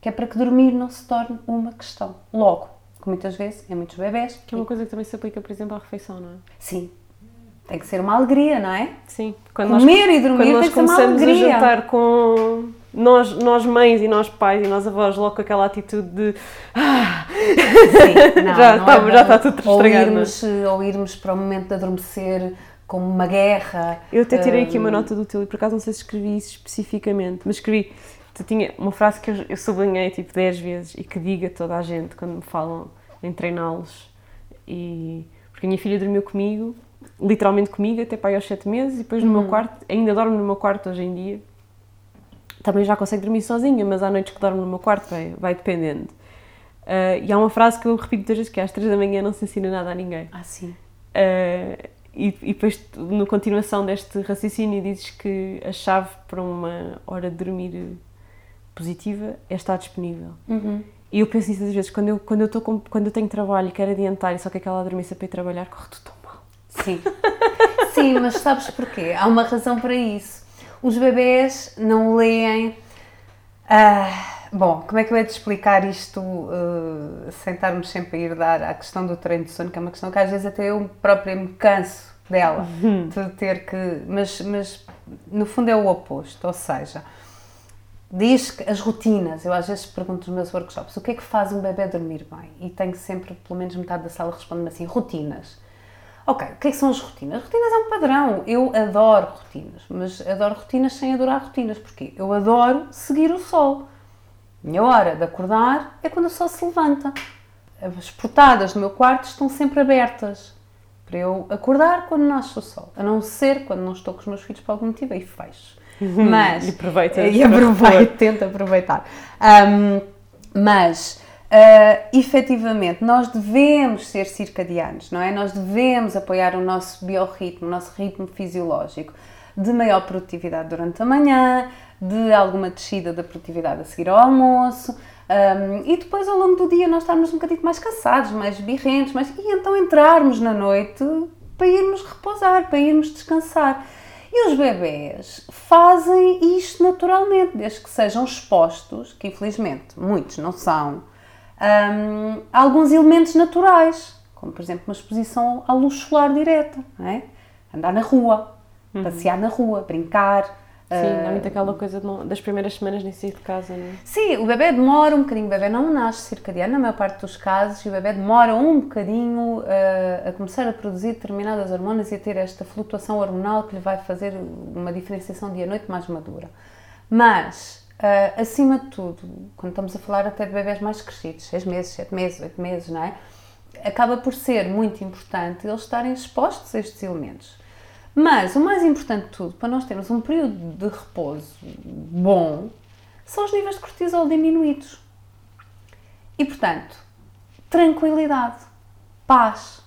que é para que dormir não se torne uma questão. Logo, que muitas vezes, em muitos bebés, Que é uma coisa que também se aplica, por exemplo, à refeição, não é? sim, tem que ser uma alegria, não é? Sim. Quando Comer nós, e dormir quando nós tem que ser uma alegria. começamos a jantar com nós, nós mães e nós pais e nós avós logo com aquela atitude de ah, Sim, não, *laughs* já, não está, é já está tudo estragado. Ou é? irmos, ou irmos para o momento de adormecer como uma guerra. Eu até tirei aqui uma hum. nota do teu e por acaso não sei se escrevi isso especificamente, mas escrevi, tu tinha uma frase que eu, eu sublinhei tipo 10 vezes e que diga toda a gente quando me falam em treiná-los e porque a minha filha dormiu comigo, literalmente comigo até para aí aos 7 meses e depois no meu hum. quarto, ainda dorme no meu quarto hoje em dia também já consegue dormir sozinha, mas há noites que dorme no meu quarto, vai, vai dependendo. Uh, e há uma frase que eu repito muitas vezes, que é às três da manhã não se ensina nada a ninguém. Ah, sim. Uh, e, e, depois, na continuação deste raciocínio, dizes que a chave para uma hora de dormir positiva é estar disponível. Uhum. E eu penso nisso às vezes, quando eu, quando, eu tô com, quando eu tenho trabalho e quero adiantar e só que aquela adormeça para ir trabalhar, corre tudo tão mal. Sim. *laughs* Sim, mas sabes porquê? Há uma razão para isso os bebés não leem. Uh, bom, como é que eu ia te explicar isto uh, sem estarmos sempre a ir dar à questão do treino de sono, que é uma questão que às vezes até eu própria me canso dela, uhum. de ter que. Mas, mas no fundo é o oposto, ou seja, diz que as rotinas, eu às vezes pergunto nos meus workshops o que é que faz um bebê dormir bem? E tenho sempre, pelo menos metade da sala responde-me assim: rotinas. Ok, o que, é que são as rotinas? Rotinas é um padrão. Eu adoro rotinas, mas adoro rotinas sem adorar rotinas. Porquê? Eu adoro seguir o sol. Minha hora de acordar é quando o sol se levanta. As portadas do meu quarto estão sempre abertas para eu acordar quando nasce o sol. A não ser quando não estou com os meus filhos por algum motivo, aí fecho. Mas, e aproveita. E aproveito, *laughs* tento aproveitar. Um, mas Uh, efetivamente, nós devemos ser circadianos, não é? Nós devemos apoiar o nosso biorritmo, o nosso ritmo fisiológico de maior produtividade durante a manhã, de alguma descida da produtividade a seguir ao almoço um, e depois ao longo do dia nós estarmos um bocadinho mais cansados, mais birrentos, mais... e então entrarmos na noite para irmos repousar, para irmos descansar. E os bebés fazem isto naturalmente, desde que sejam expostos, que infelizmente muitos não são, um, alguns elementos naturais, como por exemplo uma exposição à luz solar direta, é? andar na rua, uhum. passear na rua, brincar. Sim, uh, muito aquela coisa das primeiras semanas nem sair de casa, não é? Sim, o bebê demora um bocadinho, o bebê não nasce circadiano na maior parte dos casos e o bebê demora um bocadinho uh, a começar a produzir determinadas hormonas e a ter esta flutuação hormonal que lhe vai fazer uma diferenciação dia-noite mais madura. Mas Uh, acima de tudo, quando estamos a falar até de bebés mais crescidos, 6 meses, 7 meses, 8 meses, não é? Acaba por ser muito importante eles estarem expostos a estes elementos. Mas o mais importante de tudo, para nós termos um período de repouso bom, são os níveis de cortisol diminuídos. E portanto, tranquilidade, paz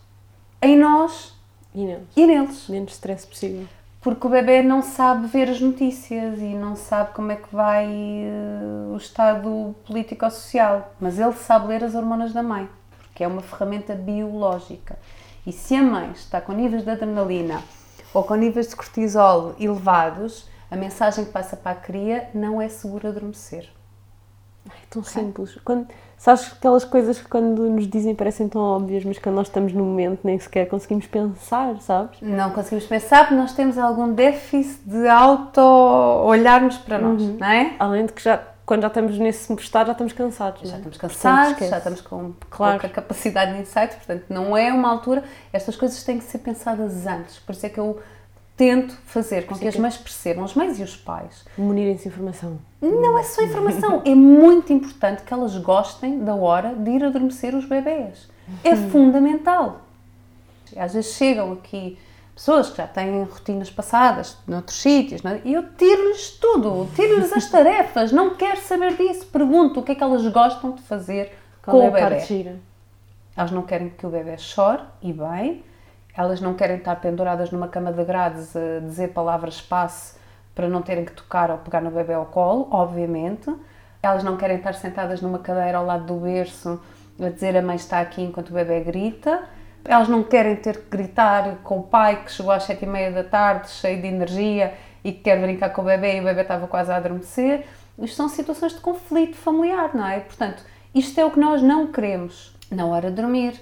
em nós e neles. E neles. Menos stress possível porque o bebê não sabe ver as notícias e não sabe como é que vai uh, o estado político-social, mas ele sabe ler as hormonas da mãe, porque é uma ferramenta biológica. E se a mãe está com níveis de adrenalina ou com níveis de cortisol elevados, a mensagem que passa para a cria não é seguro adormecer. É tão simples. Quando, sabes aquelas coisas que quando nos dizem parecem tão óbvias, mas quando nós estamos no momento nem sequer conseguimos pensar, sabes? Não conseguimos pensar porque nós temos algum déficit de auto-olharmos para nós, uhum. não é? Além de que já, quando já estamos nesse estado já estamos cansados. Já é? estamos cansados, já estamos com claro. pouca capacidade de insight, portanto não é uma altura, estas coisas têm que ser pensadas antes, por isso é que eu tento fazer com que as mães percebam, as mães e os pais. Munirem-se informação. Não é só informação, é muito importante que elas gostem da hora de ir adormecer os bebés. É uhum. fundamental. Às vezes chegam aqui pessoas que já têm rotinas passadas noutros sítios, é? e eu tiro-lhes tudo, tiro-lhes as *laughs* tarefas, não quero saber disso, pergunto o que é que elas gostam de fazer Qual com é o bebê. Elas não querem que o bebê chore, e bem, elas não querem estar penduradas numa cama de grades a dizer palavras passe para não terem que tocar ou pegar no bebê ao colo, obviamente. Elas não querem estar sentadas numa cadeira ao lado do berço a dizer a mãe está aqui enquanto o bebê grita. Elas não querem ter que gritar com o pai que chegou às sete e meia da tarde, cheio de energia e que quer brincar com o bebê e o bebê estava quase a adormecer. Isto são situações de conflito familiar, não é? Portanto, isto é o que nós não queremos na hora de dormir.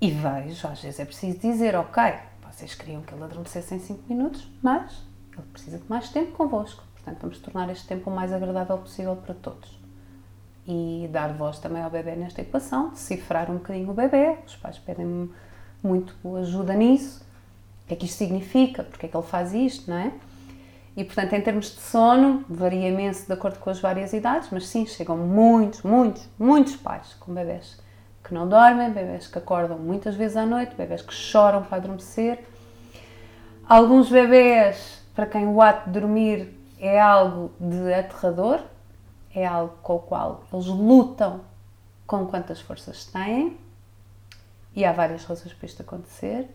E vejo, às vezes é preciso dizer, ok, vocês queriam que ele adormecesse em 5 minutos, mas ele precisa de mais tempo convosco. Portanto, vamos tornar este tempo o mais agradável possível para todos. E dar voz também ao bebê nesta equação, decifrar um bocadinho o bebê. Os pais pedem muito ajuda nisso. O que é que isto significa? Porque é que ele faz isto, não é? E, portanto, em termos de sono, varia imenso de acordo com as várias idades, mas sim, chegam muitos, muitos, muitos pais com bebés que não dormem, bebés que acordam muitas vezes à noite, bebés que choram para adormecer. Alguns bebés, para quem o ato de dormir é algo de aterrador, é algo com o qual eles lutam com quantas forças têm, e há várias razões para isto acontecer.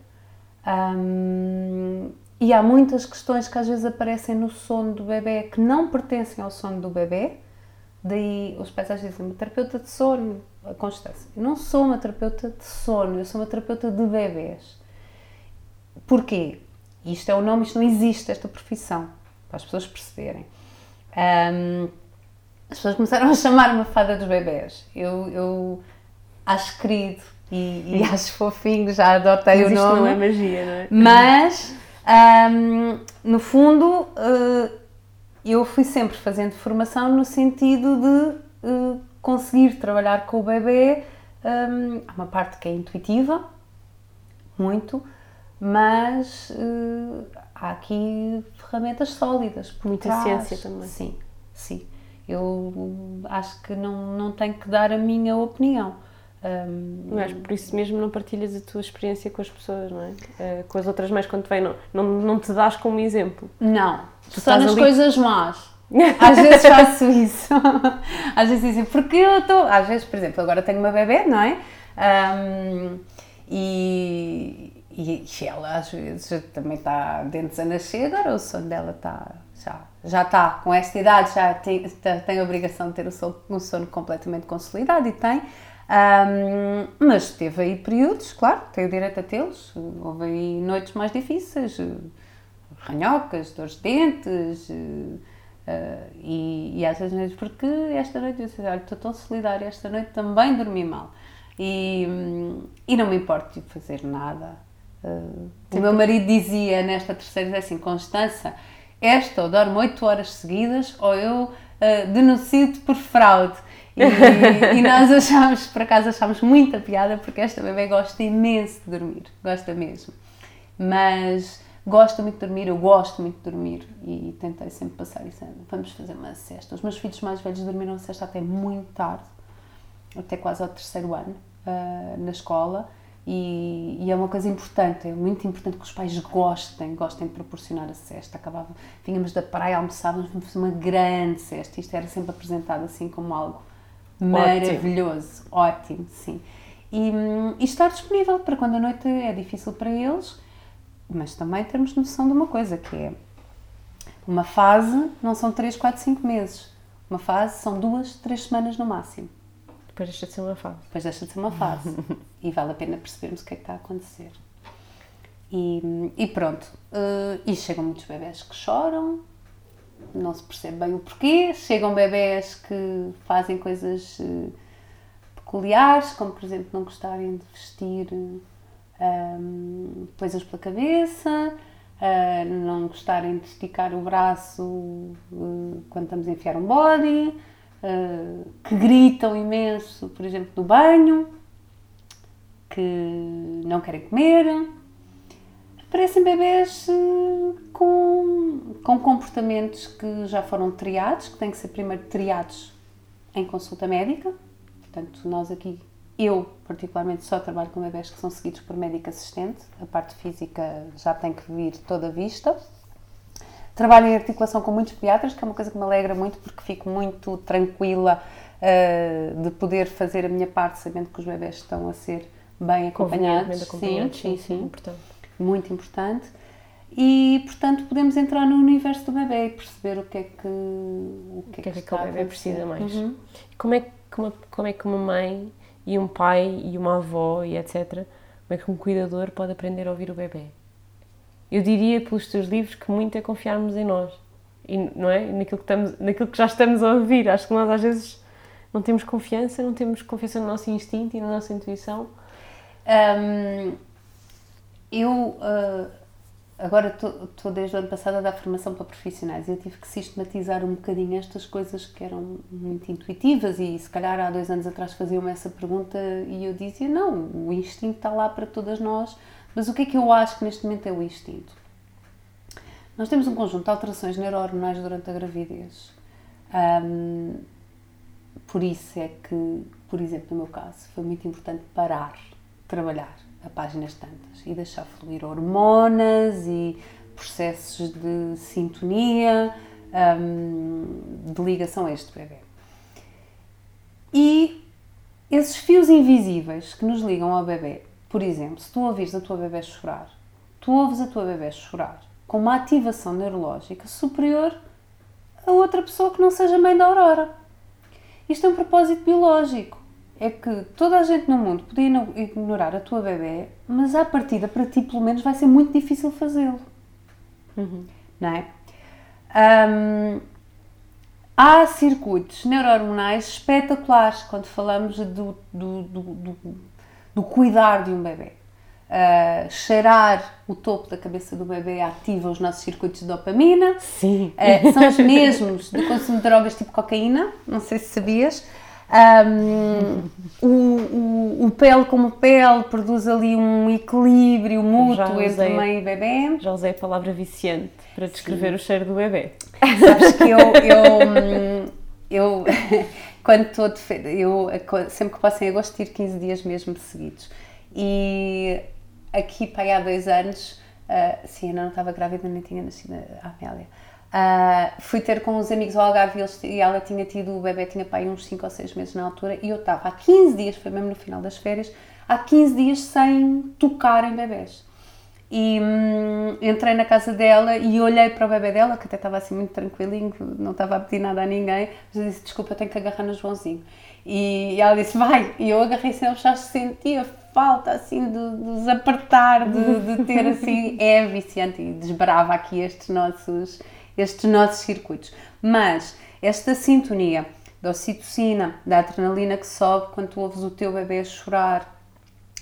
Um, e há muitas questões que às vezes aparecem no sono do bebê que não pertencem ao sono do bebê. Daí os pais às vezes dizem, uma terapeuta de sono, a constância. Eu não sou uma terapeuta de sono, eu sou uma terapeuta de bebês. Porquê? Isto é o nome, isto não existe, esta profissão, para as pessoas perceberem. Um, as pessoas começaram a chamar-me fada dos bebés. Eu, eu acho querido e, e acho fofinho, já adotei Mas o isto nome. não é magia, não é? Mas, um, no fundo, uh, eu fui sempre fazendo formação no sentido de uh, conseguir trabalhar com o bebê. Um, há uma parte que é intuitiva, muito, mas uh, há aqui ferramentas sólidas. Por Muita trás. ciência também. Sim, sim. Eu acho que não, não tenho que dar a minha opinião. Um, Mas por isso mesmo não partilhas a tua experiência com as pessoas, não é? Eh, com as outras mães quando te vêm, não, não, não te dás como exemplo. Não, Tu só nas ali- coisas más. *laughs* Às vezes faço isso. *laughs* Às vezes dizem, porque eu estou. Às vezes, por exemplo, agora tenho uma bebê, não é? E, e e ela às vezes também está dentes a nascer, agora o sono dela está. Já, já está com esta idade, já tem, tem a obrigação de ter o sono, o sono completamente consolidado e tem. Ahm, mas teve aí períodos, claro, tem o direito a tê-los. Houve aí noites mais difíceis, eh, ranhocas, dores de dentes. eh, e, e às vezes, porque esta noite eu disse, olha, estou tão solidária, esta noite também dormi mal. E, e não me importo de fazer nada. Eh, o meu marido dizia nesta terceira, dizia assim, Constança, esta ou dorme 8 horas seguidas ou eu eh, denuncio-te por fraude. E, *laughs* e nós achámos, por acaso achámos muita piada porque esta bebê gosta imenso de dormir, gosta mesmo. Mas gosta muito de dormir, eu gosto muito de dormir e tentei sempre passar isso. Vamos fazer uma cesta. Os meus filhos mais velhos dormiram cesta até muito tarde, até quase ao terceiro ano, ah, na escola. E, e é uma coisa importante, é muito importante que os pais gostem, gostem de proporcionar a cesta. Acabava, vinhamos da praia, almoçávamos, vamos uma grande cesta. Isto era sempre apresentado assim como algo maravilhoso, ótimo, sim. E, e estar disponível para quando a noite é difícil para eles, mas também termos noção de uma coisa, que é uma fase não são 3, 4, 5 meses. Uma fase são duas, três semanas no máximo. Depois deixa de ser uma fase. Depois deixa de ser uma fase. *laughs* e vale a pena percebermos o que é que está a acontecer. E, e pronto. eh, e chegam muitos bebés que choram, não se percebe bem o porquê. Chegam bebés que fazem coisas eh, peculiares, como por exemplo não gostarem de vestir ehm, coisas pela cabeça, eh, não gostarem de esticar o braço eh, quando estamos a enfiar um body, eh, que gritam imenso, por exemplo, no banho, que não querem comer. Parecem bebês eh, com, com comportamentos que já foram triados, que têm que ser primeiro triados em consulta médica. Portanto, nós aqui, eu particularmente, só trabalho com bebés que são seguidos por médico assistente. A parte física já tem que vir toda vista. Trabalho em articulação com muitos pediatras, que é uma coisa que me alegra muito, porque fico muito tranquila eh, de poder fazer a minha parte, sabendo que os bebés estão a ser bem acompanhados. Sim, sim, sim, sim importante. muito importante e portanto podemos entrar no universo do bebê e perceber o que é que o O que, que é que a aquele bebê precisa mais? Uhum. Como, é que uma, como é que uma mãe e um pai e uma avó e etc. Como é que um cuidador pode aprender a ouvir o bebê? Eu diria pelos teus livros que muito é confiarmos em nós e não é naquilo que estamos, naquilo que já estamos a ouvir. Acho que nós às vezes não temos confiança, não temos confiança no nosso instinto e na nossa intuição. Hum, eu uh, agora estou desde o ano passado a dar formação para profissionais e eu tive que sistematizar um bocadinho estas coisas que eram muito intuitivas e se calhar há dois anos atrás faziam-me essa pergunta e eu dizia não, o instinto está lá para todas nós, mas o que é que eu acho que neste momento é o instinto? Nós temos um conjunto de alterações neurohormonais durante a gravidez. Um, por isso é que, por exemplo, no meu caso, foi muito importante parar, trabalhar a páginas tantas e deixar fluir hormonas e processos de sintonia, um, de ligação a este bebê. E esses fios invisíveis que nos ligam ao bebê, por exemplo, se tu ouvires a tua bebê chorar, tu ouves a tua bebê chorar com uma ativação neurológica superior a outra pessoa que não seja mãe da Aurora. Isto é um propósito biológico. É que toda a gente no mundo podia ignorar a tua bebê, mas à partida, para ti, pelo menos, vai ser muito difícil fazê-lo. Uhum. Não é? Um, há circuitos neurohormonais espetaculares quando falamos do, do, do, do, do cuidar de um bebê. Uh, cheirar o topo da cabeça do bebê ativa os nossos circuitos de dopamina. Sim. Uh, são os mesmos do consumo de drogas tipo cocaína, não sei se sabias. Um, o, o, o, pele como pele produz ali um equilíbrio mútuo entre mãe e bebê. Já usei a palavra viciante para descrever Sim. o cheiro do bebê. Sabes que eu, eu, eu quando estou eu sempre que passo em agosto tiro 15 dias mesmo seguidos e aqui pai, há dois anos, uh, sim, ainda não estava grávida, nem tinha nascido a Amélia. Uh, fui ter com os amigos ao Algarve e ela tinha tido, o bebê tinha pai uns 5 ou 6 meses na altura e eu estava há 15 dias, foi mesmo no final das férias, há 15 dias sem tocar em bebés. E hum, entrei na casa dela e olhei para o bebê dela, que até estava assim muito tranquilinho, não estava a pedir nada a ninguém, mas eu disse: Desculpa, eu tenho que agarrar no Joãozinho. E ela disse: Vai! E eu agarrei-se nele, já sentia falta assim de, de desapertar, de, de ter assim, *laughs* é viciante e desbrava aqui estes nossos, estes nossos circuitos. Mas esta sintonia da ocitocina, da adrenalina que sobe quando tu ouves o teu bebê chorar,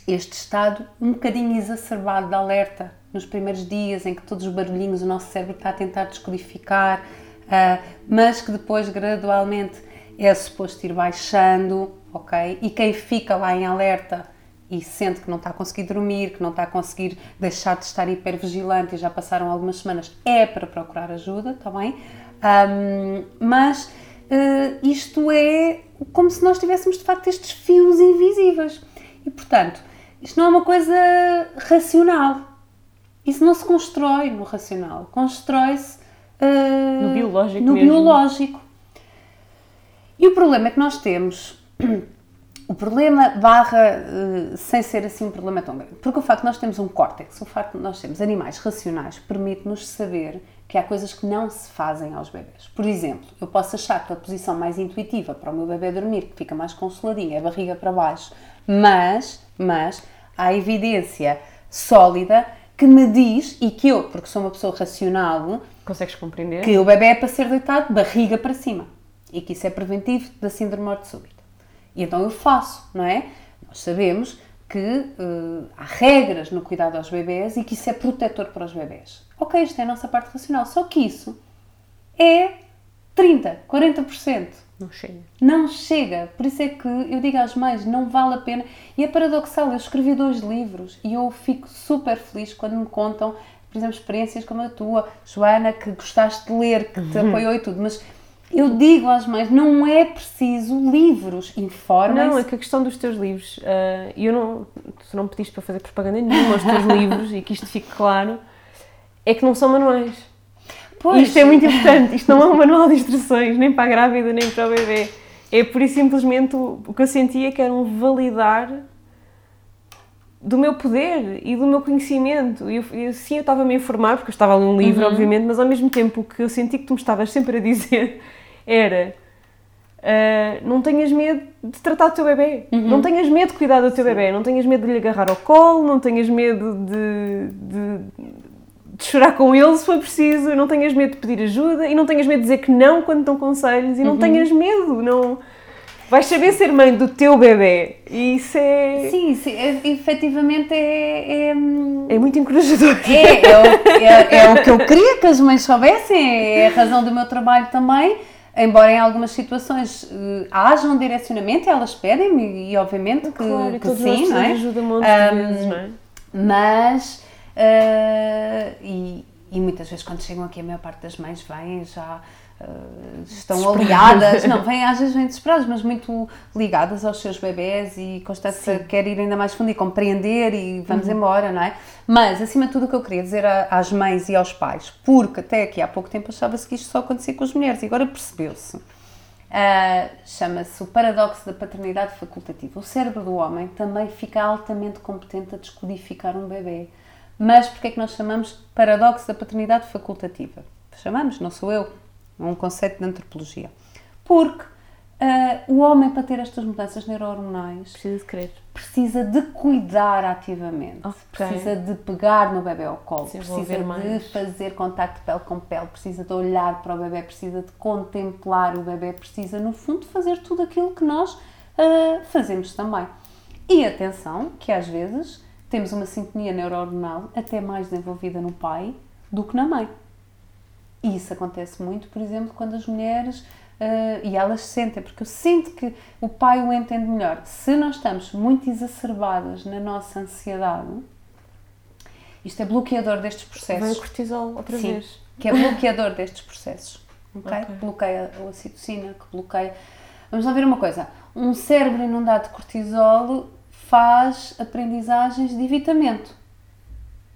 este estado um bocadinho exacerbado de alerta nos primeiros dias em que todos os barulhinhos o nosso cérebro está a tentar descodificar, uh, mas que depois gradualmente é suposto ir baixando, ok? E quem fica lá em alerta e sente que não está a conseguir dormir, que não está a conseguir deixar de estar hipervigilante e já passaram algumas semanas, é para procurar ajuda, está bem? Um, mas uh, isto é como se nós tivéssemos de facto estes fios invisíveis. E portanto, isto não é uma coisa racional. Isso não se constrói no racional, constrói-se uh, no biológico. No mesmo. biológico. E o problema é que nós temos *clears throat* o problema barra uh, sem ser assim um problema tão grande. Porque o facto de nós termos um córtex, o facto de nós termos animais racionais, permite-nos saber que há coisas que não se fazem aos bebés. Por exemplo, eu posso achar que a posição mais intuitiva para o meu bebê dormir, que fica mais consoladinho, é a barriga para baixo, mas, mas há evidência sólida que me diz, e que eu, porque sou uma pessoa racional, consegues compreender que o bebê é para ser deitado barriga para cima e que isso é preventivo da síndrome de morte súbita. E então eu faço, não é? Nós sabemos que uh, há regras no cuidado aos bebés e que isso é protetor para os bebés. Ok, isto é a nossa parte racional, só que isso é 30, 40%. Não chega. Não chega. Por isso é que eu digo às mães, não vale a pena. E é paradoxal, eu escrevi dois livros e eu fico super feliz quando me contam, por exemplo, experiências como a tua, Joana, que gostaste de ler, que te uhum. apoiou e tudo, mas eu digo às mães, não é preciso livros, informem Não, é que a questão dos teus livros, uh, eu não, tu não pediste para fazer propaganda nenhuma aos teus *laughs* livros e que isto fique claro, é que não são manuais. Pois. Isto é muito importante, isto não é um manual de instruções, nem para a grávida, nem para o bebê. É por isso simplesmente o, o que eu sentia que era um validar do meu poder e do meu conhecimento. E eu, eu, sim, eu estava a me informar, porque eu estava a ler um livro, uhum. obviamente, mas ao mesmo tempo o que eu senti que tu me estavas sempre a dizer *laughs* era uh, não tenhas medo de tratar do teu bebê, uhum. não tenhas medo de cuidar do teu Sim. bebê, não tenhas medo de lhe agarrar ao colo, não tenhas medo de, de, de, chorar com ele se for preciso, não tenhas medo de pedir ajuda e não tenhas medo de dizer que não quando dão conselhos e não uhum. tenhas medo, não... Vais saber ser mãe do teu bebê. E isso é. Sim, sim é, efetivamente é, é. É muito encorajador. É, é, o, é, é o que eu queria que as mães soubessem, é a razão do meu trabalho também. Embora em algumas situações uh, haja um direcionamento, elas pedem-me e obviamente que, claro, que sim, não é? ajuda um monte de um, vezes, não é? Mas, uh, e, e muitas vezes quando chegam aqui a maior parte das mães vêm já Uh, estão aliadas, não, vêm às vezes vêm desesperadas, mas muito ligadas aos seus bebés e Constança quer ir ainda mais fundo e compreender e vamos uhum. embora, não é? Mas, acima de tudo, o que eu queria dizer às mães e aos pais, porque até aqui há pouco tempo achava-se que isto só acontecia com as mulheres e agora percebeu-se. Uh, Chama-se o paradoxo da paternidade facultativa. O cérebro do homem também fica altamente competente a descodificar um bebê. Mas porquê é que nós chamamos paradoxo da paternidade facultativa? Chamamos, não sou eu, é um conceito de antropologia. Porque uh, o homem, para ter estas mudanças neurohormonais, precisa de querer. Precisa de cuidar ativamente, okay. precisa de pegar no bebê ao colo, precisa mais. de fazer contacto pele com pele, precisa de olhar para o bebê, precisa de contemplar o bebê, precisa, no fundo, fazer tudo aquilo que nós uh, fazemos também. E atenção, que às vezes temos uma sintonia neurohormonal até mais desenvolvida no pai do que na mãe. E isso acontece muito, por exemplo, quando as mulheres. Uh, e elas sentem, porque eu sinto que o pai o entende melhor. Se nós estamos muito exacerbadas na nossa ansiedade, isto é bloqueador destes processos. Vem o cortisol outra Sim, vez. Que é bloqueador destes processos. *laughs* Okay? okay? Bloqueia a ocitocina, que bloqueia. Vamos lá ver uma coisa. Um cérebro inundado de cortisol faz aprendizagens de evitamento.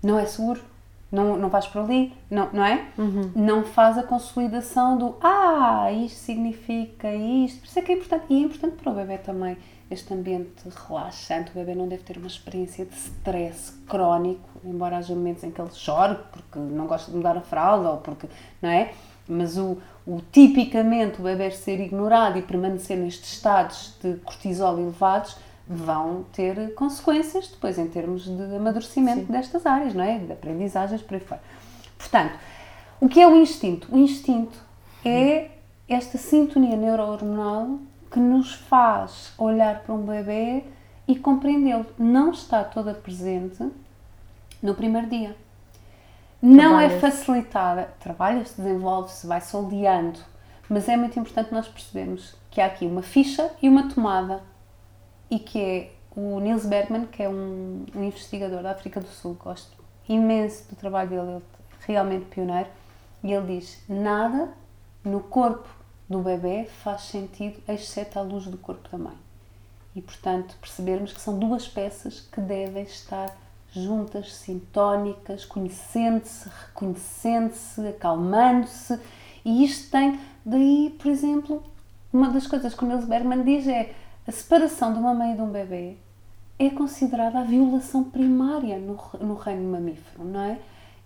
Não é seguro não, não vais por ali, não, não é? Uhum. Não faz a consolidação do ah, isto significa isto. Por isso é que é importante. E é importante para o bebê também este ambiente relaxante. O bebê não deve ter uma experiência de stress crónico, embora haja momentos em que ele chore porque não gosta de mudar a fralda ou porque, não é? Mas o, o tipicamente o bebê ser ignorado e permanecer nestes estados de cortisol elevados vão ter consequências depois em termos de amadurecimento Sim. destas áreas, não é? De aprendizagens por aí fora. Portanto, o que é o instinto? O instinto é esta sintonia neurohormonal que nos faz olhar para um bebê e compreendê-lo. Não está toda presente no primeiro dia. Não é facilitada. Trabalha-se, desenvolve-se, vai-se oleando. Mas é muito importante nós percebermos que há aqui uma ficha e uma tomada e que é o Niels Bergman, que é um, um, investigador da África do Sul, gosto imenso do trabalho dele, ele é realmente pioneiro, e ele diz: nada no corpo do bebê faz sentido exceto à luz do corpo da mãe. E portanto, percebermos que são duas peças que devem estar juntas, sintónicas, conhecendo-se, reconhecendo-se, acalmando-se, e isto tem, daí, por exemplo, uma das coisas que o Niels Bergman diz é a separação de uma mãe e de um bebê é considerada a violação primária no, no reino mamífero, não é?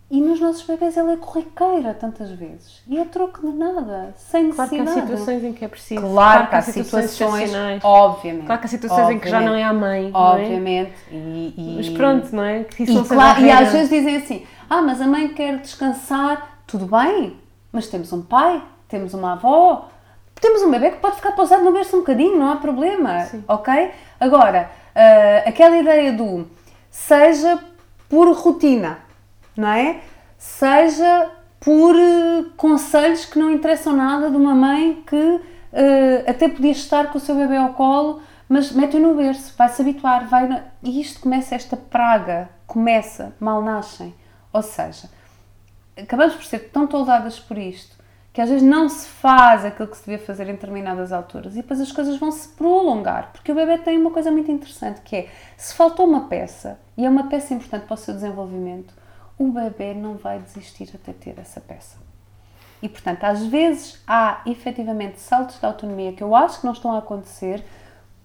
E nos nossos bebés ela é corriqueira tantas vezes. E é troco de nada, sem necessidade. Claro que há situações em que é preciso. Claro, claro que há situações, situações obviamente. Claro que há situações obviamente, em que já não é a mãe. Obviamente. É? E, e, mas pronto, não é? Que isso e, não claro, e às vezes dizem assim: ah, mas a mãe quer descansar, tudo bem, mas temos um pai, temos uma avó, temos um bebê que pode ficar pausado no berço um bocadinho, não há problema, Sim. ok? Agora, uh, aquela ideia do seja por rotina, não é? Seja por uh, conselhos que não interessam nada de uma mãe que uh, até podia estar com o seu bebê ao colo, mas mete-o no berço, vai se habituar, vai e isto começa esta praga, começa, mal nascem. Ou seja, acabamos por ser tão toldadas por isto que às vezes não se faz aquilo que se devia fazer em determinadas alturas e depois as coisas vão se prolongar, porque o bebê tem uma coisa muito interessante que é, se faltou uma peça, e é uma peça importante para o seu desenvolvimento, o bebê não vai desistir até ter essa peça. E portanto, às vezes há efetivamente saltos de autonomia que eu acho que não estão a acontecer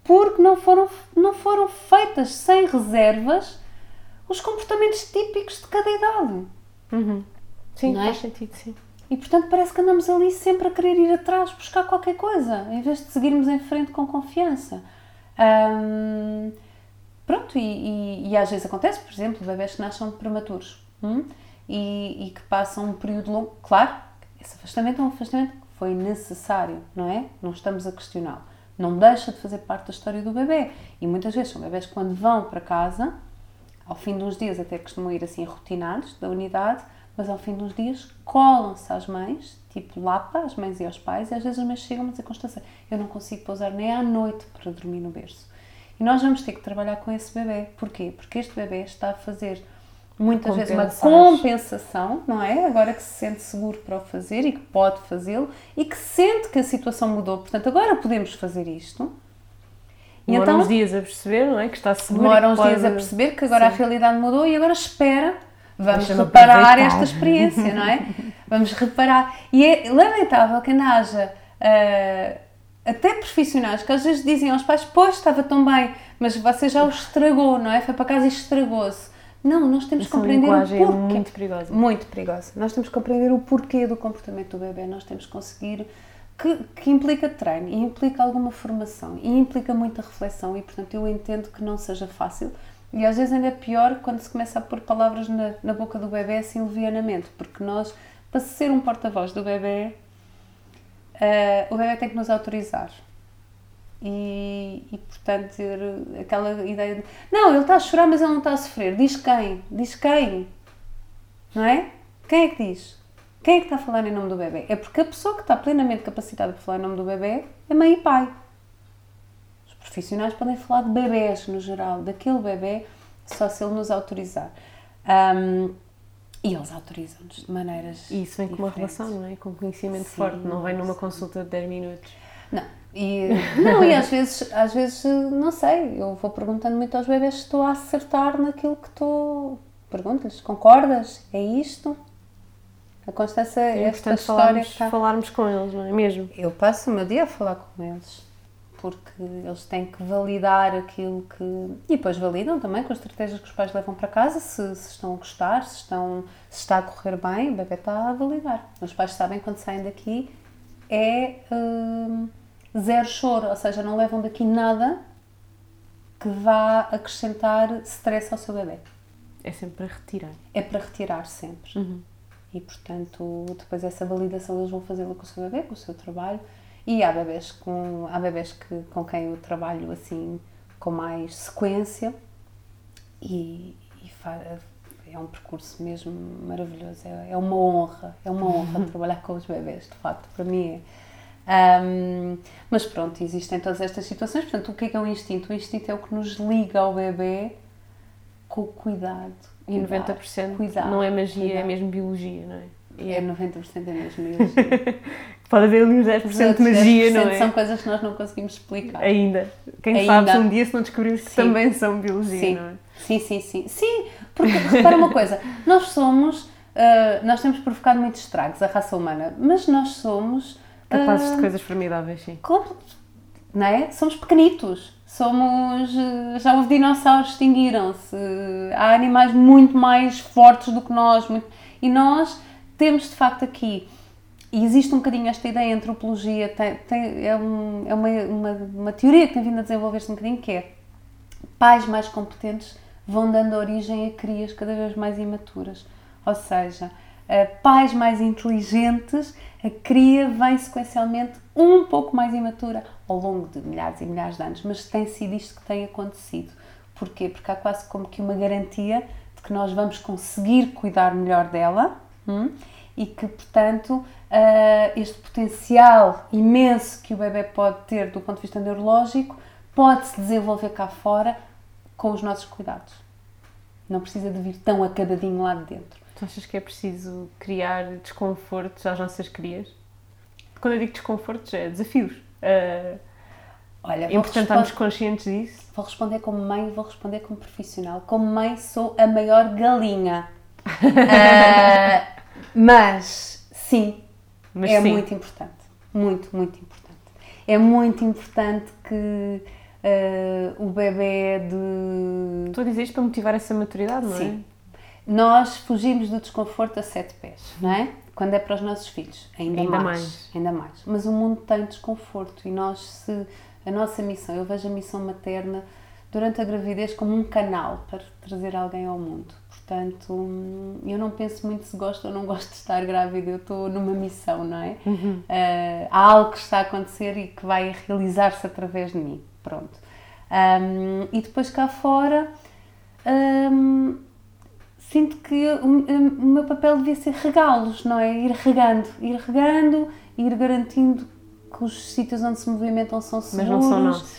porque não foram, não foram feitas sem reservas os comportamentos típicos de cada idade. Uhum. Sim, é? faz sentido, sim. E portanto parece que andamos ali sempre a querer ir atrás, buscar qualquer coisa, em vez de seguirmos em frente com confiança. Pronto, e, e, e, às vezes acontece, por exemplo, bebés que nascem prematuros hum, e, e, que passam um período longo. Claro, esse afastamento é um afastamento que foi necessário, não é? Não estamos a questioná-lo. Não deixa de fazer parte da história do bebê. E muitas vezes são bebés que quando vão para casa, ao fim de uns dias até costumam ir assim rotinados da unidade, mas ao fim uns dias colam-se às mães, tipo lapa, às mães e aos pais, e às vezes as mães chegam a dizer Constança, eu não consigo pousar nem à noite para dormir no berço. E nós vamos ter que trabalhar com esse bebê. Porquê? Porque este bebê está a fazer muitas vezes uma compensação, não é? Agora que se sente seguro para o fazer e que pode fazê-lo e que sente que a situação mudou. Portanto, agora podemos fazer isto. E demora então, uns dias a perceber, não é? Que está seguro. Demora uns pode... dias a perceber que agora Sim. a realidade mudou e agora espera. Vamos reparar esta experiência, não é? *laughs* Vamos reparar. E é lamentável que haja uh, até profissionais que às vezes dizem aos pais: Pois, estava tão bem, mas você já o estragou, não é? Foi para casa e estragou-se. Não, nós temos que compreender o porquê. É muito perigosa. Muito perigosa. Nós temos que compreender o porquê do comportamento do bebê. Nós temos que conseguir que, que, implica treino e implica alguma formação e implica muita reflexão e portanto eu entendo que não seja fácil e às vezes ainda é pior quando se começa a pôr palavras na, na boca do bebê assim levianamente porque nós para ser um porta-voz do bebê uh, o bebê tem que nos autorizar e, e portanto ter aquela ideia de não, ele está a chorar mas ele não está a sofrer diz quem? diz quem? não é? quem é que diz? Quem é que está a falar em nome do bebê? É porque a pessoa que está plenamente capacitada para falar em nome do bebê é mãe e pai. Profissionais podem falar de bebés no geral, daquele bebê, só se ele nos autorizar. Um, e eles autorizam-nos de maneiras. E isso vem com uma relação, não é? Com conhecimento sim, forte, não vem numa consulta de 10 minutos. Não, e, não, e às vezes, às vezes, não sei, eu vou perguntando muito aos bebés se estou a acertar naquilo que estou. Pergunto-lhes, concordas? É isto? A Constância é esta história que falarmos com eles, não é mesmo? Eu passo o meu dia a falar com eles, porque eles têm que validar aquilo que... E depois validam também com as estratégias que os pais levam para casa, se, se estão a gostar, se, estão, se está a correr bem, o bebê está a validar. Os pais sabem quando saem daqui é hum, zero choro, ou seja, não levam daqui nada que vá acrescentar stress ao seu bebê. É sempre para retirar. É para retirar sempre. Uhum e portanto depois essa validação eles vão fazê-la com o seu bebê, com o seu trabalho e há bebés com há bebés que com quem eu trabalho assim com mais sequência. E, e é um percurso mesmo maravilhoso. É, é uma honra é uma honra *laughs* trabalhar com os bebés de facto para mim é. Um, mas pronto existem todas estas situações. Portanto o que é que é o instinto? O instinto é o que nos liga ao bebê com cuidado. E 90% cuidar, não é magia, cuidar. é mesmo biologia, não é? E é 90% é mesmo biologia. *laughs* Pode haver ali uns 10% de magia, não é? São coisas que nós não conseguimos explicar. Ainda. Quem Ainda. sabe se um dia se não descobrimos que sim. também são biologia, sim. não é? Sim, sim, sim. Sim, porque repara uma coisa, *laughs* nós somos, uh, nós temos provocado muitos estragos, a raça humana, mas nós somos... Capazes uh, de coisas formidáveis, sim. Como, não é? Somos pequenitos somos. Eh, já os dinossauros extinguiram-se. Há animais muito mais fortes do que nós. Muito, e nós temos de facto aqui. E existe um bocadinho esta ideia, a antropologia tem, tem, é, um, é uma, uma, uma, teoria que tem vindo a desenvolver-se um bocadinho, que é pais mais competentes vão dando origem a crias cada vez mais imaturas. Ou seja, pais mais inteligentes, a cria vem sequencialmente um pouco mais imatura ao longo de milhares e milhares de anos, mas tem sido isto que tem acontecido. Porquê? Porque há quase como que uma garantia de que nós vamos conseguir cuidar melhor dela hum? E que, portanto, uh, este potencial imenso que o bebê pode ter do ponto de vista neurológico pode se desenvolver cá fora com os nossos cuidados. Não precisa de vir tão acabadinho lá de dentro. Tu achas que é preciso criar desconfortos às nossas crias? Quando eu digo desconfortos, é desafios. Uh, Olha, é importante estarmos conscientes disso. Vou responder como mãe e vou responder como profissional. Como mãe, sou a maior galinha. uh, *laughs* mas, sim, mas é sim. muito importante. Muito, muito importante. É muito importante que uh, o bebê de. Tu isto para motivar essa maturidade, não sim. é? nós fugimos do desconforto a sete pés, não é? Quando é para os nossos filhos, ainda, ainda mais, mais, Ainda mais. Mas o mundo tem desconforto e nós, se a nossa missão, eu vejo a missão materna durante a gravidez como um canal para trazer alguém ao mundo. Portanto, eu não penso muito se gosto ou não gosto de estar grávida, eu estou numa missão, não é? Uhum. Uh, há algo que está a acontecer e que vai realizar-se através de mim. Pronto. Um, e depois cá fora, um, sinto que o, o, meu papel devia ser regá-los, não é? Ir regando, ir regando, ir garantindo que os sítios onde se movimentam são seguros. Mas não são nossos.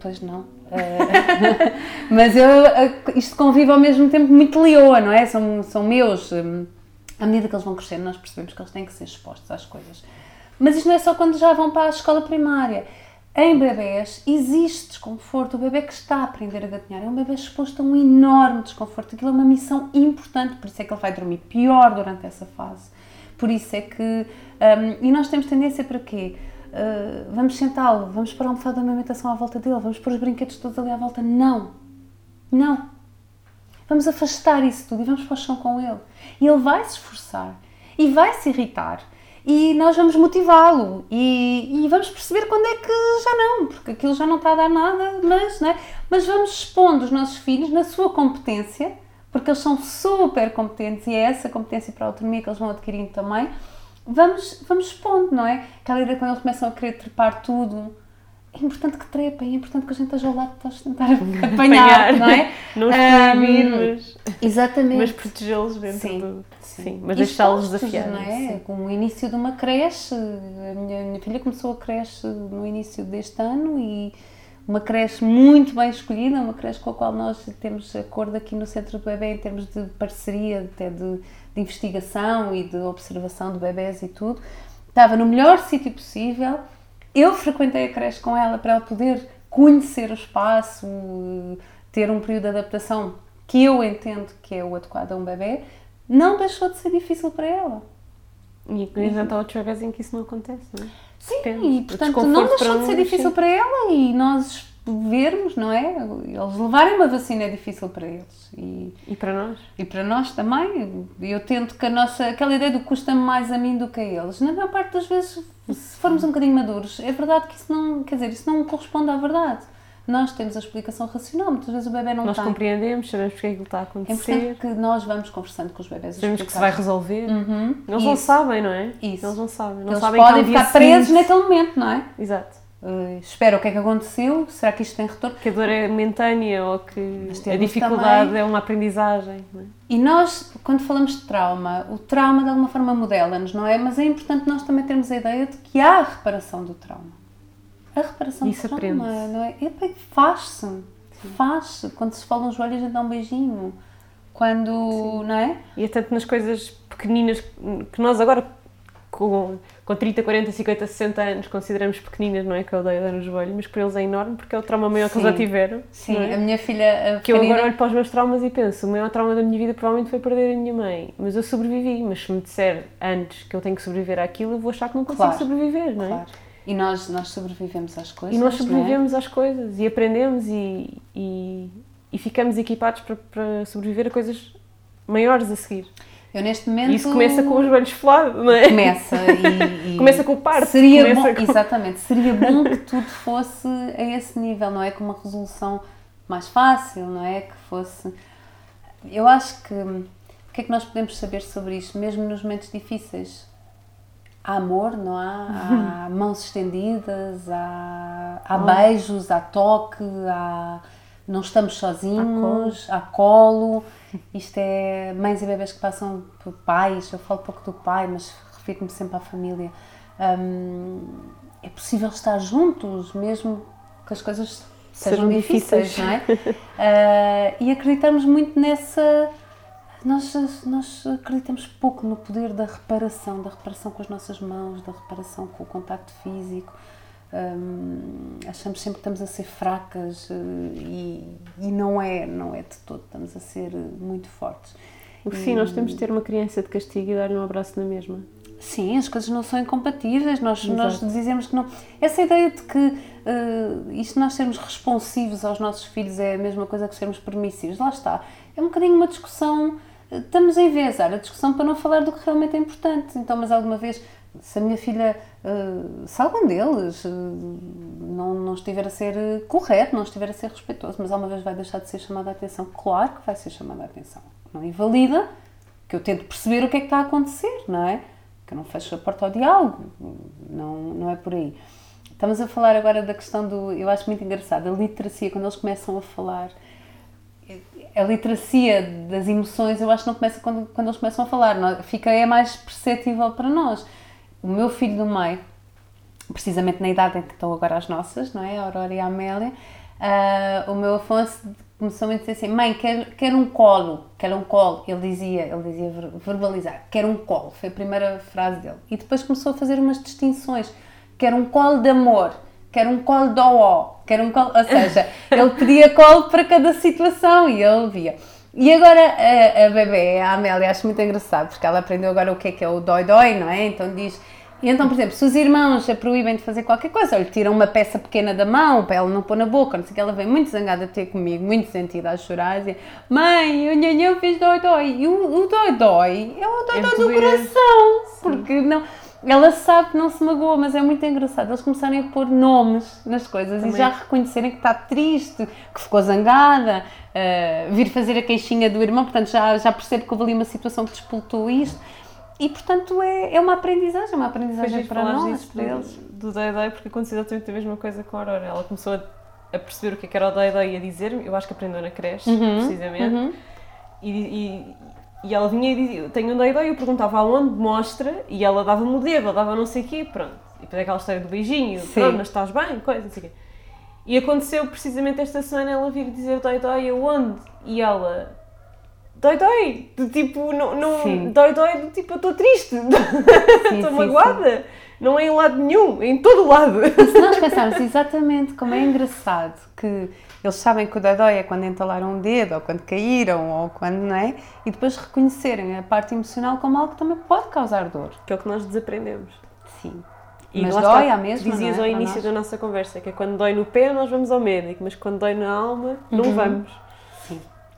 Pois não. Eh, *laughs* mas eu, eh, isto convive ao mesmo tempo muito leoa, não é? São, são meus. Hum, à medida que eles vão crescendo, nós percebemos que eles têm que ser expostos às coisas. Mas isto não é só quando já vão para a escola primária. Em bebés existe desconforto. O bebê que está a aprender a gatinhar é um bebê exposto a um enorme desconforto. Aquilo é uma missão importante, por isso é que ele vai dormir pior durante essa fase. Por isso é que. Um, e nós temos tendência para quê? Uh, vamos sentá-lo, vamos pôr a almofada de amamentação à volta dele, vamos pôr os brinquedos todos ali à volta. Não! Não! Vamos afastar isso tudo e vamos para o chão com ele. E ele vai se esforçar e vai se irritar e nós vamos motivá-lo e, e, vamos perceber quando é que já não, porque aquilo já não está a dar nada, mas, né? mas vamos expondo os nossos filhos na sua competência, porque eles são super competentes e é essa competência para a autonomia que eles vão adquirindo também vamos, vamos expondo, não é? Aquela ideia quando eles começam a querer trepar tudo. É importante que trepem, é importante que a gente esteja ao lado para tentar *laughs* apanhar, não é? Não os proibir, um, mas, exatamente. mas protegê-los dentro sim, do... Sim, sim mas deixá-los desafiar. não é? Sim. Com o início de uma creche, a minha, minha filha começou a creche no início deste ano e uma creche muito bem escolhida, uma creche com a qual nós temos acordo aqui no Centro do Bebê em termos de parceria, até de de investigação e de observação de bebés e tudo. Estava no melhor sítio possível. Eu frequentei a creche com ela para ela poder conhecer o espaço, ter um período de adaptação que eu entendo que é o adequado a um bebê. Não deixou de ser difícil para ela. E há outros bebés em que isso não acontece, não é? Sim, Depende. e portanto não deixou de ser difícil sim. para ela e nós vermos, não é? Eles levarem uma vacina é difícil para eles. E, e para nós? E para nós também. Eu tento que a nossa. aquela ideia do custa mais a mim do que a eles. Na maior parte das vezes, se formos um bocadinho maduros, é verdade que isso não. quer dizer, isso não corresponde à verdade. Nós temos a explicação racional, muitas vezes o bebê não nós tem. Nós compreendemos, sabemos porque é que está a acontecer. É importante que nós vamos conversando com os bebés. Sabemos que se vai resolver. Uhum. Eles Isso. não sabem, não é? Isso. Eles não sabem. Não Eles sabem podem ficar presos naquele momento, não é? Exato. Uh, espera o que é que aconteceu, será que isto tem retorno? Que a dor é momentânea ou que a dificuldade também. é uma aprendizagem. É? E nós, quando falamos de trauma, o trauma de alguma forma modela-nos, não é? Mas é importante nós também termos a ideia de que há a reparação do trauma. A reparação Isso do trauma, não é? Faz-se, faz-se. Quando se fala nos joelhos, a gente dá um beijinho. Quando, Sim. não é? E é tanto nas coisas pequeninas que nós agora com, com 30, 40, 50, 60 anos consideramos pequeninas, não é? Que eu odeio dar no joelho, mas para eles é enorme porque é o trauma maior Sim. que eles já tiveram. Sim, é? a minha filha. A que eu agora olho para os meus traumas e penso: o maior trauma da minha vida provavelmente foi perder a minha mãe, mas eu sobrevivi. Mas se me disser antes que eu tenho que sobreviver àquilo, eu vou achar que não consigo claro. sobreviver, não é? Claro. E nós, nós sobrevivemos às coisas. E nós é? sobrevivemos é? às coisas e aprendemos e, e, e ficamos equipados para, para sobreviver a coisas maiores a seguir. Eu neste momento. Isso começa com os joelhos folados, não é? Começa e. *laughs* e começa com o parto. Seria bom, com... exatamente, seria bom *laughs* que tudo fosse a esse nível, não é? Com uma resolução mais fácil, não é? Que fosse. Eu acho que. O que é que nós podemos saber sobre isto, mesmo nos momentos difíceis? Há amor, não há? Há *laughs* mãos estendidas, há, há beijos, há toque, há não estamos sozinhos, há colo. Isto é mães e bebês que passam por pais, eu falo pouco do pai, mas refiro-me sempre à família. Hum, é possível estar juntos, mesmo que as coisas sejam, sejam difíceis, difíceis, não é? uh, e acreditamos muito nessa. Nós, nós acreditamos pouco no poder da reparação, da reparação com as nossas mãos, da reparação com o contacto físico. Hum, achamos sempre que estamos a ser fracas eh, e, e, não é, não é de todo, estamos a ser muito fortes. Sim, e, nós temos de ter uma criança de castigo e dar-lhe um abraço na mesma. Sim, as coisas não são incompatíveis, nós, nós dizemos que não. Essa ideia de que uh, isto nós sermos responsivos aos nossos filhos é a mesma coisa que sermos permissivos, lá está. É um bocadinho uma discussão, estamos a envezar a discussão para não falar do que realmente é importante. Então, mas alguma vez Se a minha filha, uh, se algum deles uh, não, não estiver a ser correto, não estiver a ser respeitoso, mas alguma vez vai deixar de ser chamada a atenção, claro que vai ser chamada a atenção. Não invalida que eu tento perceber o que é que está a acontecer, não é? Que eu não fecho a porta ao diálogo, não, não é por aí. Estamos a falar agora da questão do. Eu acho muito engraçado, a literacia, quando eles começam a falar. A literacia das emoções, eu acho que não começa quando, quando eles começam a falar, não, fica, é mais perceptível para nós. O meu filho do meio, precisamente na idade em que estão agora as nossas, não é? A Aurora e a Amélia, uh, o meu Afonso começou a dizer assim: Mãe, quero, quero um colo, quero um colo. Ele dizia, ele dizia verbalizar: Quero um colo. Foi a primeira frase dele. E depois começou a fazer umas distinções: Quero um colo de amor, quero um colo de ó, quero um colo. Ou seja, *laughs* ele pedia colo para cada situação e ele via. E agora a, a bebê, a Amélia, acho muito engraçado, porque ela aprendeu agora o que é que é o dói-dói, não é? Então diz e então, por exemplo, se os irmãos a proíbem de fazer qualquer coisa, ou lhe tiram uma peça pequena da mão para ela não pôr na boca, não sei o que, ela vem muito zangada ter comigo, muito sentida a chorar, e dizer, mãe, o nhanhã fez dói-dói. E o dói-dói é o dói-dói é do coração, Sim. porque não... Ela sabe que não se magoa, mas é muito engraçado eles começarem a pôr nomes nas coisas Também. e já reconhecerem que está triste, que ficou zangada, uh, vir fazer a queixinha do irmão, portanto já, já percebe que houve ali uma situação que despoltou isto e portanto é, é uma aprendizagem, uma aprendizagem para nós, para eles. Do Day Day, porque aconteceu exatamente a mesma coisa com a Aurora. Ela começou a, a perceber o que, é que era o Day Day e a dizer-me, eu acho que aprendeu na creche, uhum, precisamente. Uhum. E, e, e, ela vinha e dizia: Tenho um Day Day, eu perguntava aonde, mostra, e ela dava-me o dedo, ela dava não sei o quê, pronto. E depois é aquela história do beijinho, Sim. pronto, mas estás bem, coisa, não sei o quê. E aconteceu precisamente esta semana ela vir dizer Day Day aonde? E ela dói, dói. De tipo, não, não dói, dói, de tipo, eu estou triste, *laughs* estou magoada. Sim. Não é em lado nenhum, é em todo lado. E *laughs* se nós pensarmos exatamente como é engraçado que eles sabem que o dói é quando entalaram um dedo, ou quando caíram, ou quando, não é? E depois reconhecerem a parte emocional como algo que também pode causar dor. Que é o que nós desaprendemos. Sim. E mas dói à mesma, Dizias é? ao início da nossa conversa, que é quando dói no pé nós vamos ao médico, mas quando dói na alma não uhum. vamos.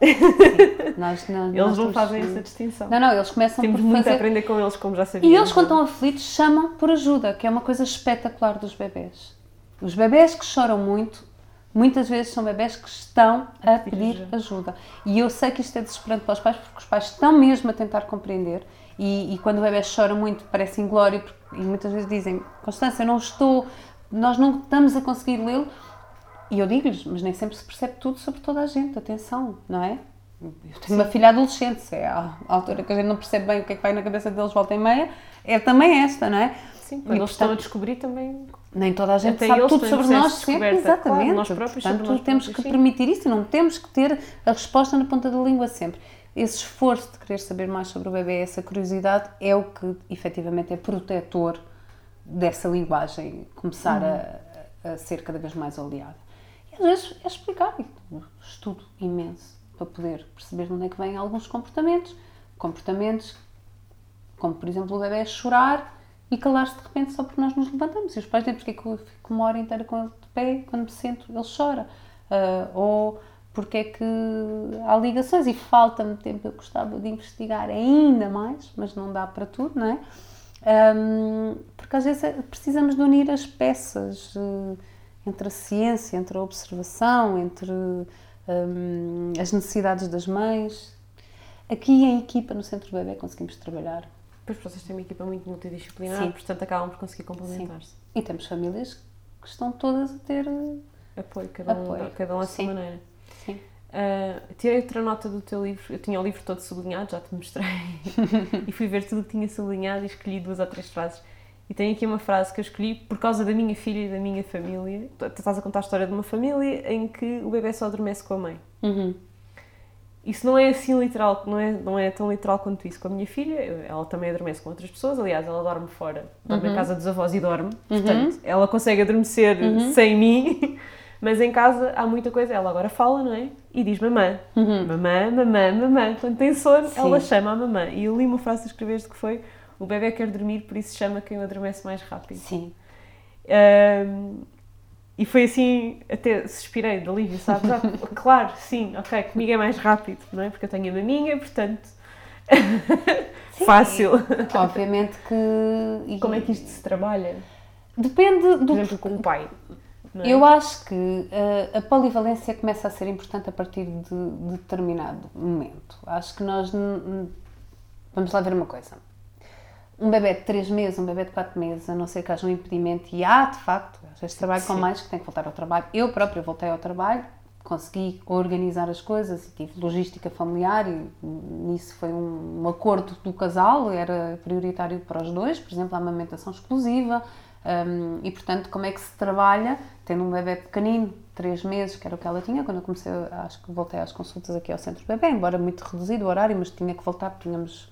*laughs* Nós, não, eles não fazem essa distinção. Não, não, eles começam Temos por muito fazer... a aprender com eles, como já sabíamos. E eles, quando estão aflitos, chamam por ajuda, que é uma coisa espetacular dos bebés. Os bebés que choram muito, muitas vezes são bebés que estão a, pedir ajuda. E eu sei que isto é desesperante para os pais, porque os pais estão mesmo a tentar compreender. E, e quando o bebê chora muito, parece inglório, e muitas vezes dizem: Constância, não estou, nós não estamos a conseguir lê-lo e eu digo-lhes, mas nem sempre se percebe tudo sobre toda a gente, atenção, não é? Eu tenho Sim. uma filha adolescente, é a altura que a gente não percebe bem o que é que vai na cabeça deles volta e meia, é também esta, não é? Sim, quando eles estão a descobrir também. Nem toda a gente Até sabe tudo sobre nós sempre, exatamente. Claro, nós próprios Portanto, nós temos próprios, que sim. permitir isso e não temos que ter a resposta na ponta da língua sempre. Esse esforço de querer saber mais sobre o bebê, essa curiosidade, é o que efetivamente é protetor dessa linguagem começar uhum. a, a ser cada vez mais oleada. Às vezes é explicar, estudo imenso para poder perceber de onde é que vêm alguns comportamentos. Comportamentos como, por exemplo, o bebê chorar e calar-se de repente só porque nós nos levantamos. E os pais dizem porque é que eu fico uma hora inteira com ele de pé, quando me sento, ele chora. Uh, ou porque é que há ligações e falta-me tempo. Eu gostava de investigar ainda mais, mas não dá para tudo, não é? Um, porque às vezes é, precisamos de unir as peças. Uh, entre a ciência, entre a observação, entre um, as necessidades das mães. Aqui em equipa, no Centro do Bebê, conseguimos trabalhar. Pois vocês têm uma equipa muito multidisciplinar, Sim. portanto acabam por conseguir complementar-se. E temos famílias que estão todas a ter apoio, cada, apoio. Um, cada um à sua maneira. Sim. Uh, tirei outra nota do teu livro, eu tinha o livro todo sublinhado, já te mostrei, *laughs* e fui ver tudo o que tinha sublinhado e escolhi duas ou três frases e tenho aqui uma frase que eu escolhi por causa da minha filha e da minha família. Tu estás a contar a história de uma família em que o bebê só adormece com a mãe. Uhum. Isso não é assim literal, não é, não é tão literal quanto isso. Com a minha filha, ela também adormece com outras pessoas. Aliás, ela dorme fora, dorme uhum. na casa dos avós e dorme. Uhum. Portanto, ela consegue adormecer uhum. sem mim. *laughs* Mas em casa há muita coisa. Ela agora fala, não é? E diz mamã. Uhum. Mamã, mamã, mamã. Quando tem sono, Sim. ela chama a mamã. E eu li uma frase que escreveste que foi o bebê quer dormir, por isso chama quem o adormece mais rápido. Sim. Um, e foi assim, até suspirei de alívio, sabe? *laughs* claro, sim, ok, comigo é mais rápido, não é? Porque eu tenho a maminha, portanto, *laughs* fácil. Obviamente que. Como é que isto se trabalha? Depende do. Por exemplo, com o pai. é? Eu acho que uh, a polivalência começa a ser importante a partir de, de determinado momento. Acho que nós. Vamos lá ver uma coisa. Um bebê de 3 meses, um bebê de 4 meses, a não ser que haja um impedimento, e há, de facto, às vezes trabalho com mais que tem que voltar ao trabalho. Eu própria voltei ao trabalho, consegui organizar as coisas e tive logística familiar, e nisso foi um, um acordo do casal, era prioritário para os dois, por exemplo, a amamentação exclusiva. hum, e portanto, como é que se trabalha tendo um bebê pequenino, 3 meses, que era o que ela tinha, quando eu comecei, acho que voltei às consultas aqui ao centro bebê, embora muito reduzido o horário, mas tinha que voltar, tínhamos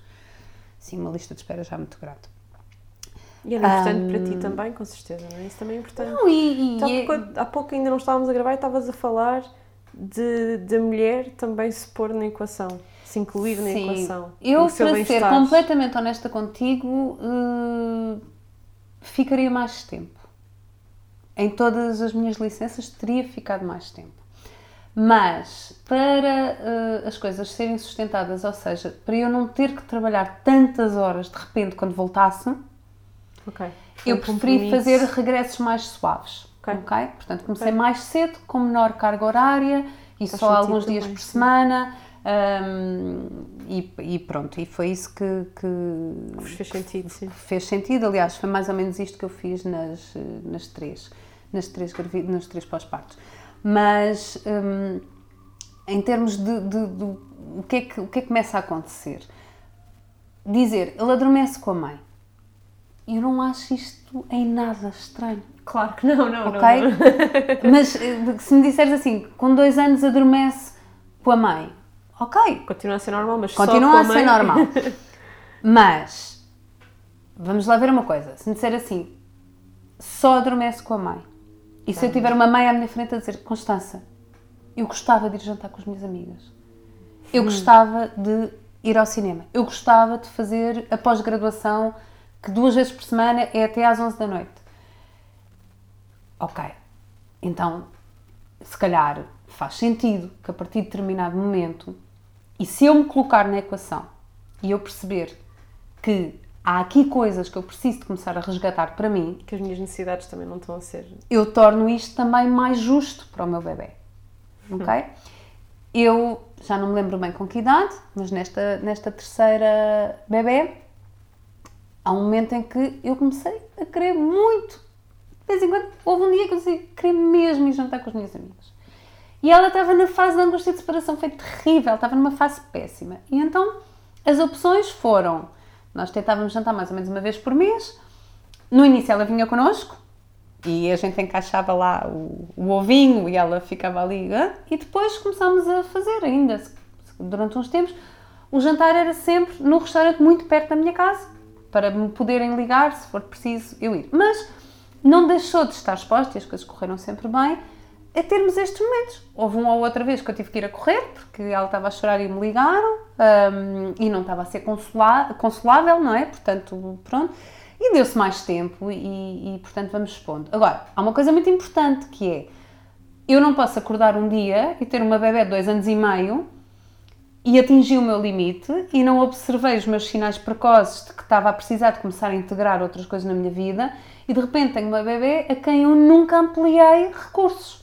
sim, uma lista de espera já muito grande. E era importante para ti também, com certeza, não é? Isso também é importante. Não, e, e- e- quando- há pouco ainda não estávamos a gravar e estavas a falar de, de mulher também se pôr na equação, se incluir na Sim. equação. Eu, para ser completamente honesta contigo, eh, ficaria mais tempo. Em todas as minhas licenças teria ficado mais tempo. Mas para eh, as coisas serem sustentadas, ou seja, para eu não ter que trabalhar tantas horas de repente quando voltasse, Ok. eu Um preferi fazer regressos mais suaves. Ok. ok? Portanto, comecei Ok. mais cedo, com menor carga horária e Faz só alguns dias também, por sim. semana. hum, e, e pronto, e foi isso que, que fez sentido, sim. fez sentido. Aliás, foi mais ou menos isto que eu fiz nas, eh, nas três, nas três, nos três pós-partos. Mas hum, em termos de, de- de o, que é que, o que é que começa a acontecer? Dizer, ele adormece com a mãe. Eu não acho isto em nada estranho. Claro que não, não, Ok? não. *laughs* Mas eh, se me disseres assim, com dois anos adormece com a mãe, ok, Continua a ser normal, mas continua só a com a ser mãe. normal. *laughs* Mas, vamos lá ver uma coisa, se me disser assim, só adormece com a mãe, e se eu tiver uma mãe à minha frente a dizer, Constança, eu gostava de ir jantar com as minhas amigas, eu gostava de ir ao cinema, eu gostava de fazer a pós-graduação, que duas vezes por semana é até às 11 da noite. Ok, então, se calhar faz sentido que a partir de determinado momento, e se eu me colocar na equação e eu perceber que há aqui coisas que eu preciso de começar a resgatar para mim, Que as minhas necessidades também não estão a ser. eu torno isto também mais justo para o meu bebê. Ok? Eu já não me lembro bem com que idade, mas nesta, nesta terceira bebê, há um momento em que eu comecei a querer muito. De vez em quando, houve um dia que eu queria mesmo ir jantar com as minhas amigas. E ela estava na fase de angústia de separação, foi terrível, estava numa fase péssima. E então, as opções foram, nós tentávamos jantar mais ou menos uma vez por mês, no início ela vinha connosco, e a gente encaixava lá o, o ovinho e ela ficava ali. E depois começámos a fazer ainda, durante uns tempos. O jantar era sempre no restaurante muito perto da minha casa, para me poderem ligar, se for preciso, eu ir. Mas não deixou de estar exposta, e as coisas correram sempre bem, a termos estes momentos. Houve uma ou outra vez que eu tive que ir a correr, porque ela estava a chorar e me ligaram, hum, e não estava a ser consola- consolável, não é? Portanto, pronto. E deu-se mais tempo e, e, portanto, vamos expondo. Agora, há uma coisa muito importante que é, eu não posso acordar um dia e ter uma bebé de dois anos e meio e atingi o meu limite e não observei os meus sinais precoces de que estava a precisar de começar a integrar outras coisas na minha vida e de repente tenho uma bebê a quem eu nunca ampliei recursos.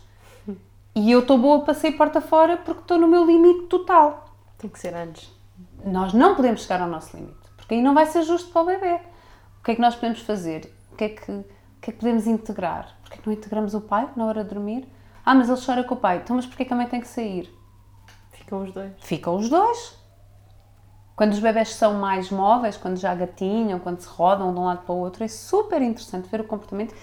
E eu estou boa para sair porta fora porque estou no meu limite total. Tem que ser antes. Nós não podemos chegar ao nosso limite, porque aí não vai ser justo para o bebê. O que é que nós podemos fazer? O que é que, o que, é que podemos integrar? Porquê que não integramos o pai na hora de dormir? Ah, mas ele chora com o pai. Então, mas porquê que a mãe tem que sair? Ficam os dois. Ficam os dois. Quando os bebés são mais móveis, quando já gatinham, quando se rodam de um lado para o outro, é super interessante ver o comportamento.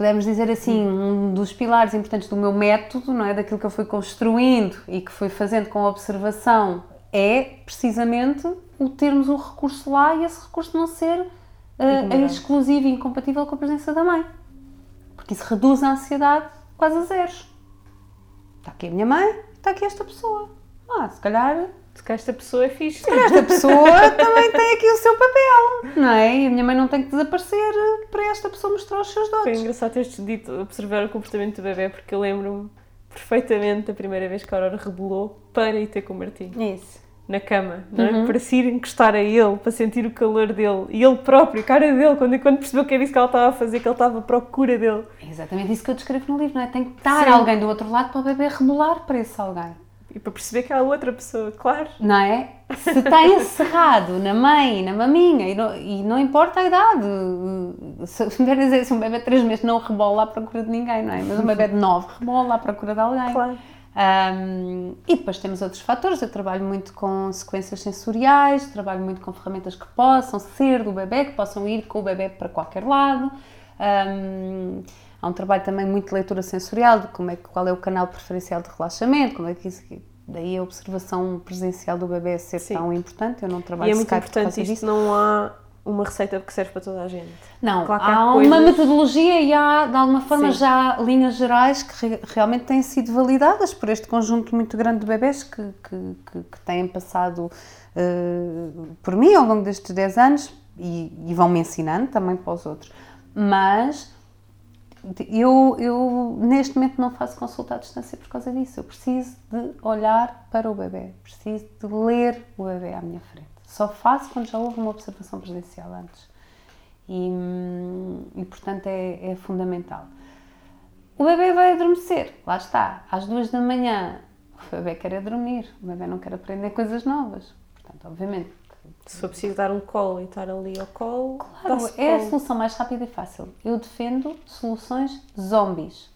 Se pudermos dizer assim, um dos pilares importantes do meu método, não é? Daquilo que eu fui construindo e que fui fazendo com observação, é precisamente o termos o recurso lá e esse recurso não ser Ignorado. exclusivo e incompatível com a presença da mãe. Porque isso reduz a ansiedade quase a zeros. Está aqui a minha mãe, está aqui esta pessoa. Ah, se calhar Se calhar esta pessoa é fixe. esta pessoa também tem aqui o seu papel, não é? E a minha mãe não tem que desaparecer para esta pessoa mostrar os seus Foi dotes. engraçado teres dito observar o comportamento do bebê porque eu lembro-me perfeitamente da primeira vez que a Aurora rebelou para ir ter com o Martim. Isso. na cama, não é? para se ir encostar a ele, para sentir o calor dele e ele próprio, a cara dele, quando, quando percebeu que era isso que ela estava a fazer, que ele estava à procura dele. É exatamente isso que eu descrevo no livro, não é? Tem que estar Sim. alguém do outro lado para o bebê rebolar para esse alguém. E para perceber que há outra pessoa, claro. Não é? Se está encerrado na mãe, na maminha, e não, e não importa a idade, se, dizer, se um bebê de 3 meses não rebola à procura de ninguém, não é? Mas um bebê de 9 rebola à procura de alguém. Claro. Um, e depois temos outros fatores. Eu trabalho muito com sequências sensoriais, trabalho muito com ferramentas que possam ser do bebê, que possam ir com o bebê para qualquer lado. Um, há um trabalho também muito de leitura sensorial, de como é, qual é o canal preferencial de relaxamento, como é que isso. Daí a observação presencial do bebê ser Sim. tão importante. Eu não trabalho E é muito importante isto, disso. não há uma receita que serve para toda a gente. Não, Claro há, há uma coisas- metodologia e há, de alguma forma, Sim. já linhas gerais que re- realmente têm sido validadas por este conjunto muito grande de bebés que, que, que, que têm passado eh, por mim ao longo destes 10 anos e, e vão-me ensinando também para os outros. Mas eu, eu, neste momento, não faço consulta à distância por causa disso. Eu preciso de olhar para o bebê, preciso de ler o bebê à minha frente. Só faço quando já houve uma observação presencial antes. E, e, portanto, é, é fundamental. O bebê vai adormecer, lá está, às duas da manhã. O bebê quer é dormir, o bebê não quer aprender coisas novas. Portanto, obviamente, Se for preciso dar um colo e estar ali ao colo, Claro, é a solução mais rápida e fácil. Eu defendo soluções zombies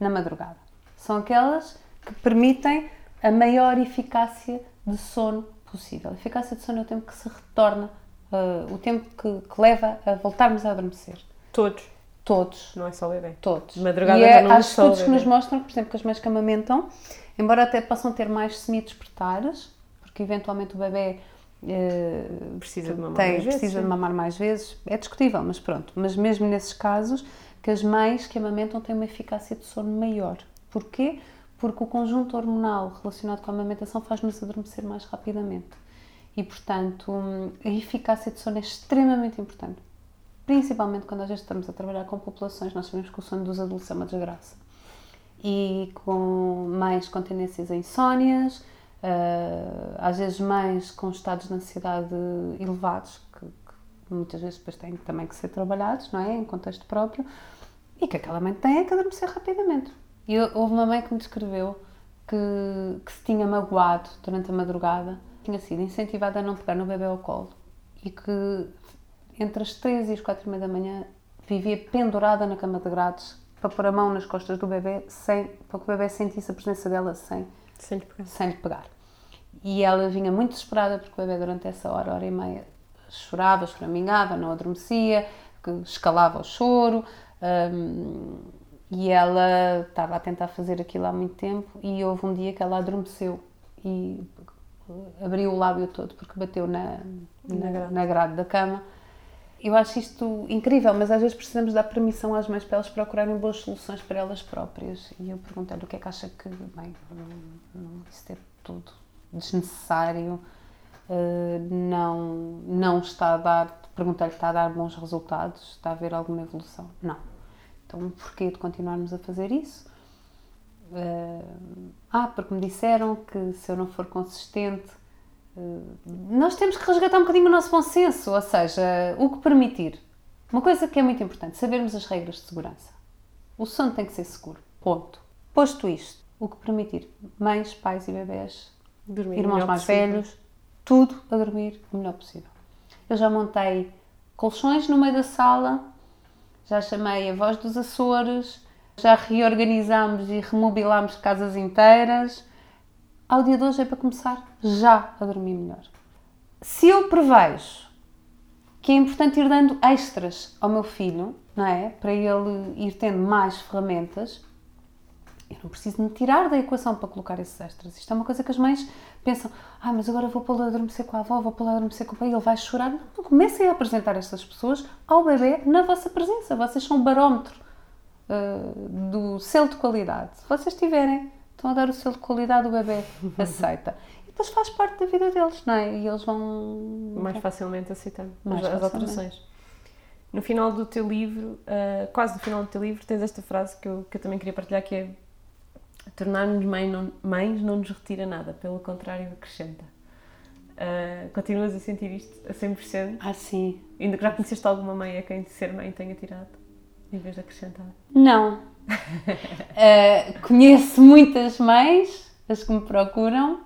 na madrugada. São aquelas que permitem a maior eficácia de sono possível. A eficácia de sono é o tempo que se retorna, eh, o tempo que, que leva a voltarmos a adormecer. Todos, Todos. não é só o bebê. Todos. Madrugada e é, não há estudos que nos mostram por exemplo, que as mães que amamentam, embora até possam ter mais semi-despertares, porque eventualmente o bebê eh, Precisa de mamar tem, mais vezes, precisa sim. de mamar mais vezes, é discutível, mas pronto. Mas mesmo nesses casos, que as mães que amamentam têm uma eficácia de sono maior. Porquê? Porque o conjunto hormonal relacionado com a amamentação faz-nos adormecer mais rapidamente. E, portanto, a eficácia de sono é extremamente importante. Principalmente quando às vezes estamos a trabalhar com populações, nós sabemos que o sono dos adultos é uma desgraça. E com mães com tendências a insónias, às vezes mães com estados de ansiedade elevados, que, que muitas vezes depois têm também que ser trabalhados, não é? Em contexto próprio, e que aquela mãe tem é que adormecer rapidamente. E houve uma mãe que me descreveu que, que se tinha magoado durante a madrugada, tinha sido incentivada a não pegar no bebê ao colo e que entre as 3 e as 4 e meia da manhã vivia pendurada na cama de grades para pôr a mão nas costas do bebê sem, para que o bebê sentisse a presença dela sem, Sem lhe pegar. sem lhe pegar. E ela vinha muito desesperada porque o bebê durante essa hora, hora e meia, chorava, esframingava, não adormecia, escalava o choro. hum, e ela estava a tentar fazer aquilo há muito tempo e houve um dia que ela adormeceu e abriu o lábio todo porque bateu na, Na na, grade. na grade da cama. Eu acho isto incrível, mas às vezes precisamos dar permissão às mães para elas procurarem boas soluções para elas próprias. E eu perguntei-lhe o que é que acha que, bem, não, isso é tudo desnecessário, eh, não, não está a dar, perguntei-lhe está a dar bons resultados, está a haver alguma evolução? Não. Então, porquê de continuarmos a fazer isso? Eh, ah, porque me disseram que se eu não for consistente, nós temos que resgatar um bocadinho o nosso bom senso, ou seja, o que permitir. Uma coisa que é muito importante, sabermos as regras de segurança. O sono tem que ser seguro, ponto. Posto isto, o que permitir, mães, pais e bebés, Dormir irmãos mais possível. velhos, tudo a dormir o melhor possível. Eu já montei colchões no meio da sala, já chamei a voz dos Açores, já reorganizámos e remobilámos casas inteiras. Ao dia de hoje é para começar já a dormir melhor. Se eu prevejo que é importante ir dando extras ao meu filho, não é? Para ele ir tendo mais ferramentas, eu não preciso me tirar da equação para colocar esses extras. Isto é uma coisa que as mães pensam: ah, mas agora vou pô-lo a adormecer com a avó, vou pô-lo a adormecer com o pai, ele vai chorar. Não, comecem a apresentar estas pessoas ao bebê na vossa presença. Vocês são o barómetro uh, do selo de qualidade. Se vocês tiverem, estão a dar o selo de qualidade, o bebê *laughs* aceita. E depois faz parte da vida deles, não é? E eles vão. mais facilmente aceitando Mais as, facilmente. alterações. No final do teu livro, ah, quase no final do teu livro, tens esta frase que eu, que eu também queria partilhar, que é tornar-nos mãe não- mães não nos retira nada, pelo contrário, acrescenta. Uh, continuas a sentir isto a 100%? Ah, sim. Ainda que já conheceste alguma mãe a quem ser mãe tenha tirado, em vez de acrescentar? Não. Uh, conheço muitas mães, as que me procuram,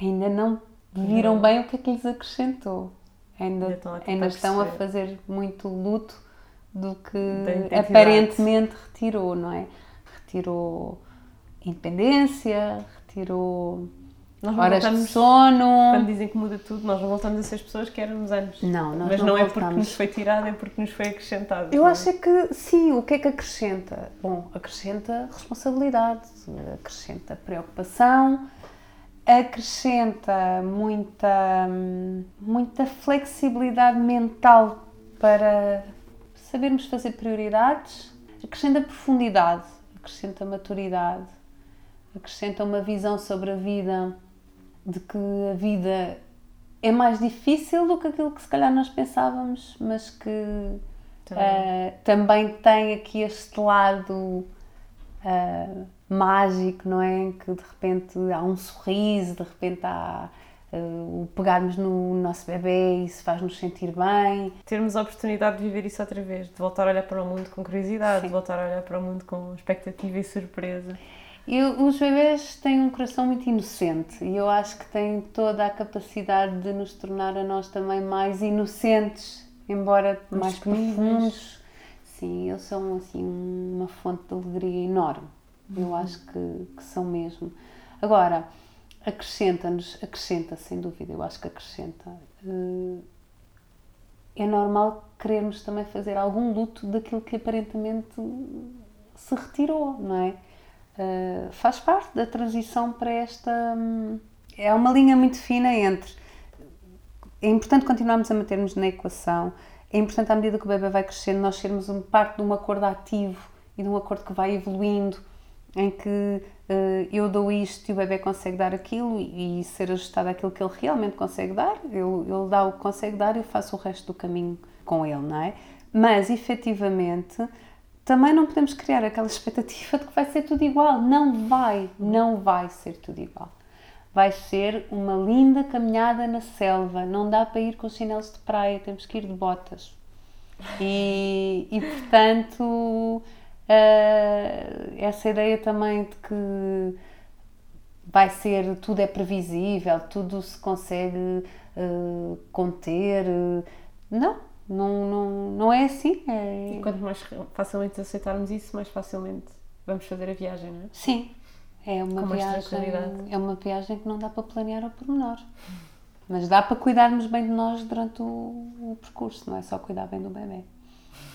ainda não viram bem o que é que lhes acrescentou. Ainda, ainda estão, a, ainda estão a fazer muito luto do que aparentemente retirou, não é? Retirou independência, retirou nós não horas voltamos, de sono. Quando dizem que muda tudo, nós não voltamos a ser as pessoas que éramos antes. Não, nós Mas não, não é porque nos foi tirado, é porque nos foi acrescentado. Eu não? acho é que sim, o que é que acrescenta? Bom, acrescenta responsabilidade, acrescenta preocupação, acrescenta muita, muita flexibilidade mental para sabermos fazer prioridades, acrescenta profundidade, acrescenta maturidade, acrescenta uma visão sobre a vida de que a vida é mais difícil do que aquilo que se calhar nós pensávamos, mas que também, uh, também tem aqui este lado uh, mágico, não é? Que de repente há um sorriso, de repente há uh, o pegarmos no nosso bebê, isso faz-nos sentir bem. Termos a oportunidade de viver isso outra vez, de voltar a olhar para o mundo com curiosidade, Sim. de voltar a olhar para o mundo com expectativa e surpresa. E os bebês têm um coração muito inocente e eu acho que têm toda a capacidade de nos tornar a nós também mais inocentes, embora Mas mais profundos. Sim, eles são assim uma fonte de alegria enorme. Eu uhum. acho que, que, são mesmo. Agora, acrescenta-nos, acrescenta sem dúvida, eu acho que acrescenta. Eh, é normal querermos também fazer algum luto daquilo que aparentemente se retirou, não é? Uh, faz parte da transição para esta. Um, é uma linha muito fina entre. É importante continuarmos a metermos na equação, é importante à medida que o bebê vai crescendo nós sermos um, parte de um acordo ativo e de um acordo que vai evoluindo, em que uh, eu dou isto e o bebê consegue dar aquilo e, e, ser ajustado àquilo que ele realmente consegue dar, eu, ele dá o que consegue dar e eu faço o resto do caminho com ele, não é? Mas efetivamente também não podemos criar aquela expectativa de que vai ser tudo igual. Não vai, não vai ser tudo igual. Vai ser uma linda caminhada na selva. Não dá para ir com chinelos de praia, temos que ir de botas. E, e portanto, uh, essa ideia também de que vai ser tudo é previsível, tudo se consegue uh, conter. Uh, não, não, não, não é assim. É... E quanto mais facilmente aceitarmos isso, mais facilmente vamos fazer a viagem, não é? Sim. É uma, viagem, é uma viagem que não dá para planear ao pormenor. Mas dá para cuidarmos bem de nós durante o, o percurso, não é só cuidar bem do bebê.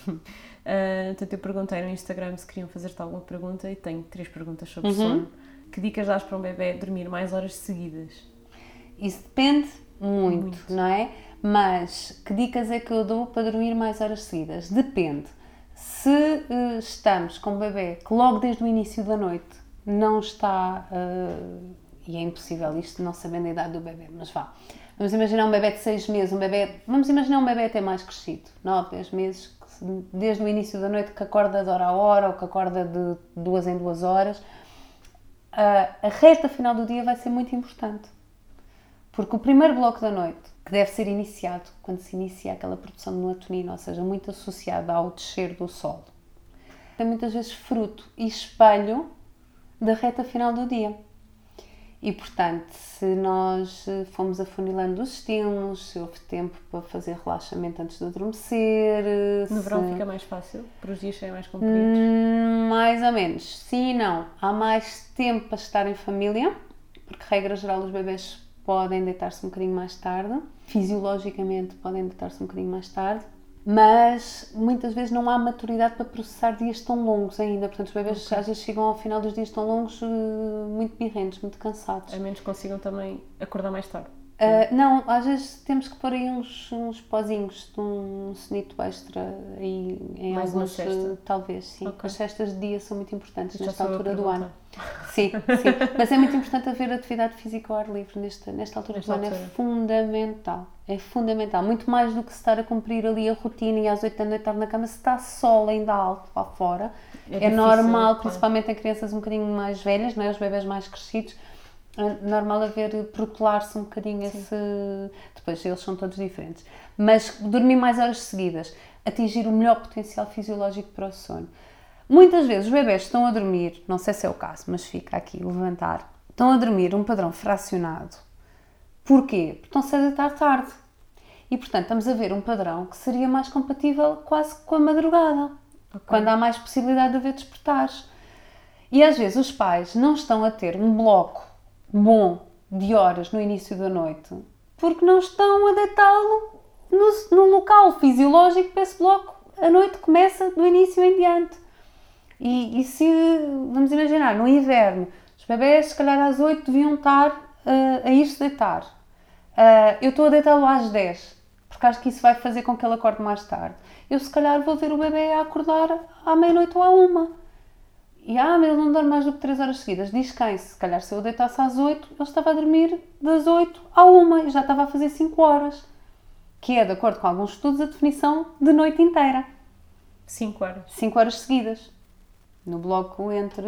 *laughs* Uh, eu perguntei no Instagram se queriam fazer-te alguma pergunta e tenho três perguntas sobre uhum. sono. Que dicas dás para um bebê dormir mais horas seguidas? Isso depende muito, muito. não é? Mas que dicas é que eu dou para dormir mais horas seguidas? Depende. Se uh, estamos com o bebê que logo desde o início da noite não está, uh, e é impossível isto não sabendo a idade do bebê, mas vá. Vamos imaginar um bebê de 6 meses, um bebê, vamos imaginar um bebê até mais crescido, 9, 10 meses, desde o início da noite que acorda de hora a hora ou que acorda de duas em duas horas, uh, a reta final do dia vai ser muito importante. Porque o primeiro bloco da noite que deve ser iniciado quando se inicia aquela produção de melatonina, ou seja, muito associada ao descer do sol. É muitas vezes fruto e espelho da reta final do dia. E portanto, se nós eh, fomos afunilando os estímulos, se houve tempo para fazer relaxamento antes de adormecer. Eh, no se... verão fica mais fácil? Para os dias serem mais compridos? Hum, mais ou menos. Sim e não. Há mais tempo para estar em família, porque, regra geral, os bebés podem deitar-se um bocadinho mais tarde, fisiologicamente podem deitar-se um bocadinho mais tarde, mas muitas vezes não há maturidade para processar dias tão longos ainda. Portanto, os bebês okay. às vezes chegam ao final dos dias tão longos eh, muito birrentes, muito cansados. A menos consigam também acordar mais tarde. Uh, não, às vezes temos que pôr aí uns, uns pozinhos de um sonito extra aí em Mais alguns, cesta. talvez, sim. Okay. As cestas de dia são muito importantes Já nesta altura do ano. Sim, sim. Mas é muito importante haver atividade física ao ar livre nesta, nesta altura nesta do ano. É fundamental. É fundamental. Muito mais do que estar a cumprir ali a rotina e às 8 da noite estar na cama, se está sol ainda alto lá fora. É, é difícil, normal, claro. principalmente em crianças um bocadinho mais velhas, não é? os bebés mais crescidos normal haver protelar-se um bocadinho Sim. esse. Depois eles são todos diferentes. Mas dormir mais horas seguidas, atingir o melhor potencial fisiológico para o sono. Muitas vezes os bebés estão a dormir, não sei se é o caso, mas fica aqui levantar, estão a dormir um padrão fracionado. Porquê? Porque estão-se a deitar tarde. E portanto estamos a ver um padrão que seria mais compatível quase com a madrugada, okay. quando há mais possibilidade de haver despertares. E às vezes os pais não estão a ter um bloco bom de horas no início da noite porque não estão a deitá-lo no, local fisiológico para esse bloco. A noite começa do início em diante. E, e se, vamos imaginar, no inverno, os bebés, se calhar às 8 deviam estar uh, a ir-se deitar. Uh, eu estou a deitá-lo às 10, porque acho que isso vai fazer com que ele acorde mais tarde. Eu, se calhar, vou ver o bebê a acordar à meia-noite ou à uma. E ah, mas ele não dorme mais do que 3 horas seguidas. Diz quem? Se calhar se eu deitasse às 8, ele estava a dormir das 8 à 1 e já estava a fazer 5 horas. Que é, de acordo com alguns estudos, a definição de noite inteira. 5 horas. 5 horas seguidas. No bloco entre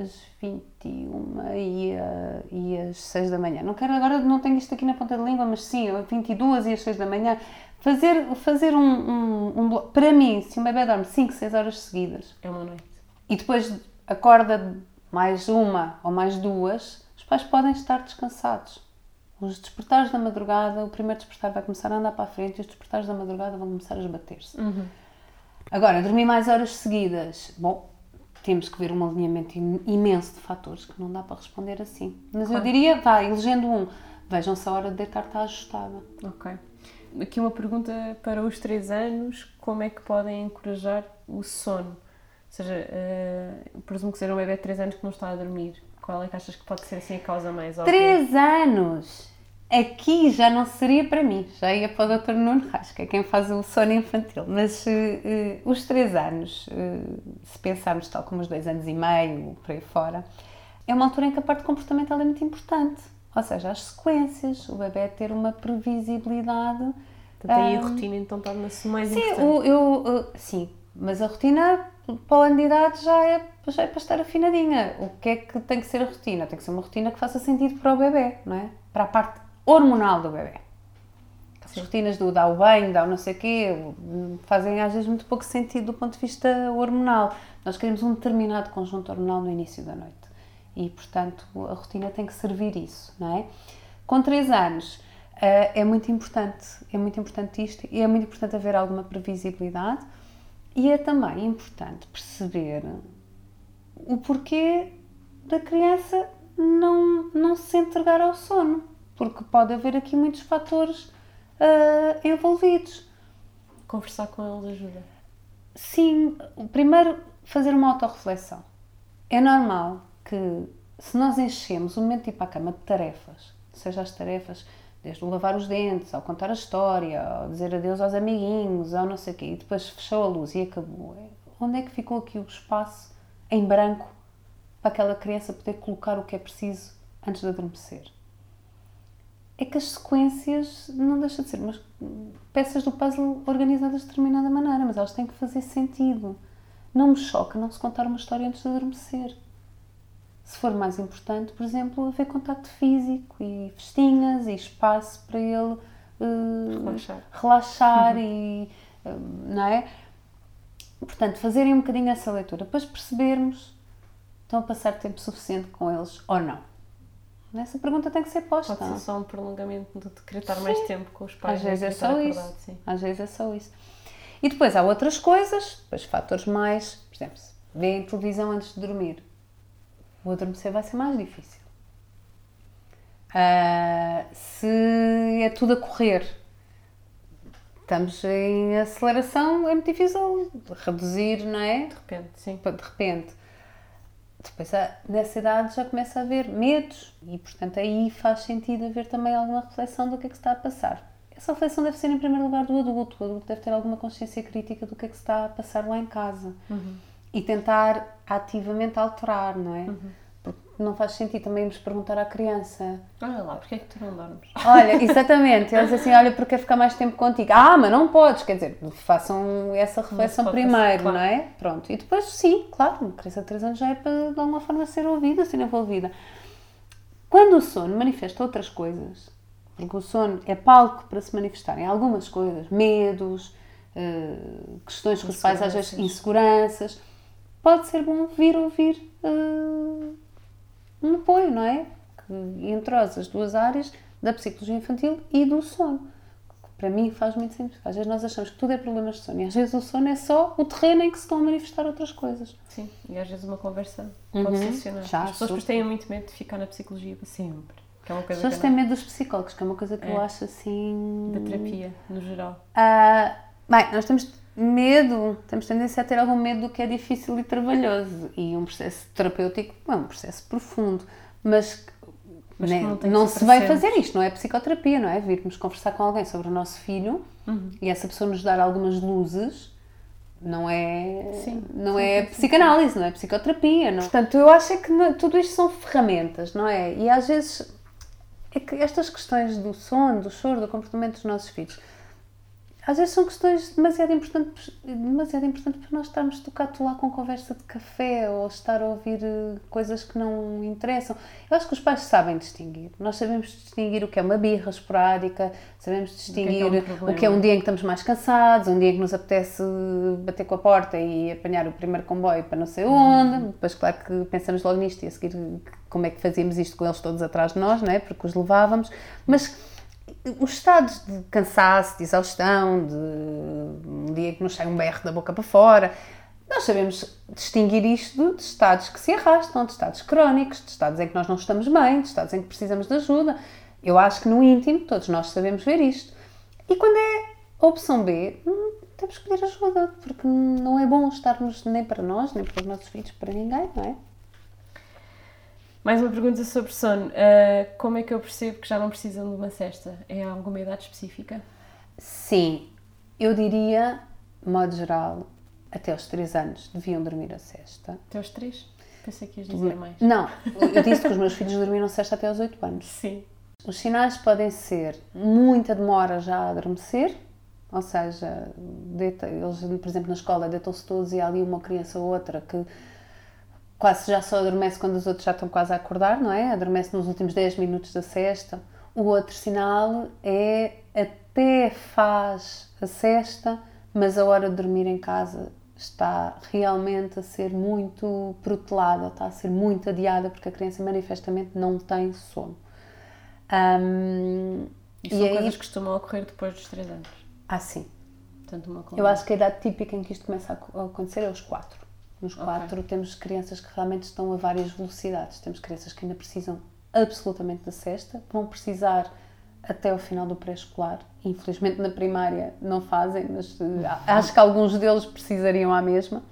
as 21 e, a, e as 6 da manhã. Não quero agora, não tenho isto aqui na ponta da língua, mas sim, 22 e as 6 da manhã. Fazer, fazer um, um, um bloco. Para mim, se um bebê dorme 5, 6 horas seguidas. É uma noite e depois acorda mais uma ou mais duas, os pais podem estar descansados. Os despertares da madrugada, o primeiro despertar vai começar a andar para a frente e os despertares da madrugada vão começar a esbater-se. Uhum. Agora, dormir mais horas seguidas, bom, temos que ver um alinhamento imenso de fatores que não dá para responder assim. Mas claro. eu diria, vai, elegendo um, vejam se a hora de deitar está ajustada. Ok. Aqui uma pergunta para os três anos: como é que podem encorajar o sono? Ou seja, uh, presumo que seja um bebê de 3 anos que não está a dormir. Qual é que achas que pode ser assim a causa mais óbvia? 3 anos! Aqui já não seria para mim, já ia para o Dr. Nuno que é quem faz o sono infantil. Mas uh, uh, os 3 anos, se pensarmos tal como os 2 anos e meio, por aí fora, é uma altura em que a parte comportamental é muito importante. Ou seja, as sequências, o bebê ter uma previsibilidade. Portanto, aí um, a rotina então torna-se mais sim, importante. O, eu, sim, mas a rotina para o ano de idade já é, já é para estar afinadinha. O que é que tem que ser a rotina? Tem que ser uma rotina que faça sentido para o bebê, não é? Para a parte hormonal do bebê. As rotinas do dar o banho, dar o não sei o quê, fazem às vezes muito pouco sentido do ponto de vista hormonal. Nós queremos um determinado conjunto hormonal no início da noite. E, portanto, a rotina tem que servir isso, não é? Com 3 anos, eh, é muito importante, é muito importante isto e é muito importante haver alguma previsibilidade e é também importante perceber o porquê da criança não, não se entregar ao sono, porque pode haver aqui muitos fatores uh, envolvidos. Conversar com eles ajuda? Sim, primeiro fazer uma autorreflexão. É normal que se nós enchemos o momento de ir para a cama de tarefas, seja as tarefas desde o lavar os dentes, ao contar a história, ao dizer adeus aos amiguinhos, ao não sei o quê, e depois fechou a luz e acabou. Onde é que ficou aqui o espaço em branco para aquela criança poder colocar o que é preciso antes de adormecer? É que as sequências não deixam de ser mas peças do puzzle organizadas de determinada maneira, mas elas têm que fazer sentido. Não me choca não se contar uma história antes de adormecer se for mais importante, por exemplo, haver contacto físico e festinhas e espaço para ele uh, relaxar, relaxar uhum. e uh, não é? Portanto, fazerem um bocadinho essa leitura, depois percebermos estão a passar tempo suficiente com eles ou não. Essa pergunta tem que ser posta. Pode ser só um prolongamento de querer estar mais tempo com os pais. Às vezes é só acordado, isso. Sim. Às vezes é só isso. E depois há outras coisas, depois fatores mais, por exemplo, veem televisão antes de dormir o adormecer vai ser mais difícil. Uh, se é tudo a correr, estamos em aceleração, é muito difícil reduzir, não é? De repente, sim. De repente. Depois, nessa idade, já começa a haver medos e, portanto, aí faz sentido haver também alguma reflexão do que é que se está a passar. Essa reflexão deve ser, em primeiro lugar, do adulto. O adulto deve ter alguma consciência crítica do que é que se está a passar lá em casa. Uhum e tentar ativamente alterar, não é? Uhum. Porque não faz sentido também nos perguntar à criança. Olha lá, porquê é que tu não dormes? *laughs* Olha, exatamente. Eles assim, olha, porque quer ficar mais tempo contigo? Ah, mas não podes. Quer dizer, façam essa reflexão primeiro, claro. não é? Pronto. E depois, sim, claro, uma criança de 3 anos já é para de alguma forma ser ouvida, ser envolvida. Quando o sono manifesta outras coisas, porque o sono é palco para se manifestarem algumas coisas, medos, uh, questões com os pais, às vezes inseguranças, pode ser bom vir ouvir uh, um apoio, não é? Que entrosa as duas áreas da psicologia infantil e do sono. Para mim faz muito sentido. Às vezes nós achamos que tudo é problemas de sono e às vezes o sono é só o terreno em que se estão a manifestar outras coisas. Sim, e às vezes uma conversa uhum. pode funcionar. Já, As pessoas têm muito medo de ficar na psicologia para sempre. Que é uma coisa As pessoas têm medo dos psicólogos, que é uma coisa que é. eu acho assim. Da terapia, no geral. Uh, bem, nós temos medo, temos tendência a ter algum medo do que é difícil e trabalhoso. E um processo terapêutico é um processo profundo. Mas mas né? não, não se vai fazer isto, não é psicoterapia, não é? Virmos conversar com alguém sobre o nosso filho uhum. e essa pessoa nos dar algumas luzes, não é, sim, não sim, é sim, psicanálise, não é psicoterapia. Não. Portanto, eu acho que não, tudo isto são ferramentas, não é? E às vezes é que estas questões do sono, do choro, do comportamento dos nossos filhos às vezes são questões demasiado importantes, demasiado importantes para nós estarmos tocados lá com conversa de café ou estar a ouvir eh, coisas que não interessam. Eu acho que os pais sabem distinguir. Nós sabemos distinguir o que é uma birra esporádica, sabemos distinguir o que, é, um o que é um dia em que estamos mais cansados, um dia em que nos apetece bater com a porta e apanhar o primeiro comboio para não sei onde. Uhum. Depois, claro que pensamos logo nisto e a seguir como é que fazíamos isto com eles todos atrás de nós, não é? Porque os levávamos. Mas os estados de cansaço, de exaustão, de um dia que nos sai um berro da boca para fora, nós sabemos distinguir isto de estados que se arrastam, de estados crónicos, de estados em que nós não estamos bem, de estados em que precisamos de ajuda. Eu acho que no íntimo todos nós sabemos ver isto. E quando é a opção B, hum, temos que pedir ajuda, porque não é bom estarmos nem para nós, nem para os nossos filhos, para ninguém, não é? Mais uma pergunta sobre sono. Uh, como é que eu percebo que já não precisam de uma cesta? É alguma idade específica? Sim, eu diria, de modo geral, até aos 3 anos deviam dormir a cesta. Até aos 3? Pensei que ias dizer mais. Não, *laughs* eu disse que os meus filhos dormiram cesta até aos 8 anos. Sim. Os sinais podem ser muita demora já a adormecer, ou seja, deita, eles, por exemplo, na escola deitam-se todos e há ali uma criança ou outra que quase já só adormece quando os outros já estão quase a acordar, não é? Adormece nos últimos 10 minutos da cesta. O outro sinal é até faz a cesta, mas a hora de dormir em casa está realmente a ser muito protelada, está a ser muito adiada porque a criança manifestamente não tem sono. Um, e são e coisas aí... que costumam ocorrer depois dos 3 anos? Ah, sim. Portanto, Eu acho que a idade típica em que isto começa a acontecer é os 4. Nos quatro okay. temos crianças que realmente estão a várias velocidades. Temos crianças que ainda precisam absolutamente da cesta, vão precisar até o final do pré-escolar. Infelizmente na primária não fazem, mas uh, acho que alguns deles precisariam à mesma.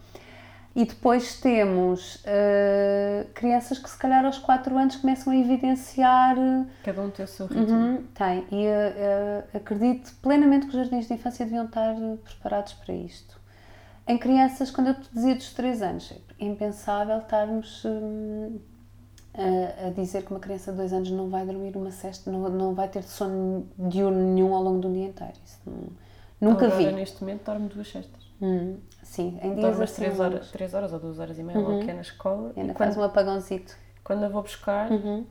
E depois temos uh, crianças que se calhar aos 4 anos começam a evidenciar. Cada um tem o seu ritmo. Uhum, tem. E uh, acredito plenamente que os jardins de infância deviam estar preparados para isto. Em crianças, quando eu te dizia dos 3 anos, é impensável estarmos hum, a, a, dizer que uma criança de 2 anos não vai dormir uma cesta, não, não vai ter sono diurno nenhum ao longo do dia inteiro. Isso não, nunca Agora, vi. neste momento dorme duas cestas. Hum, sim, em dias assim 3 horas, 3 horas ou 2 horas e meia, uhum. que é na escola. E ainda e faz quando, um apagãozito. Quando a vou buscar, uhum.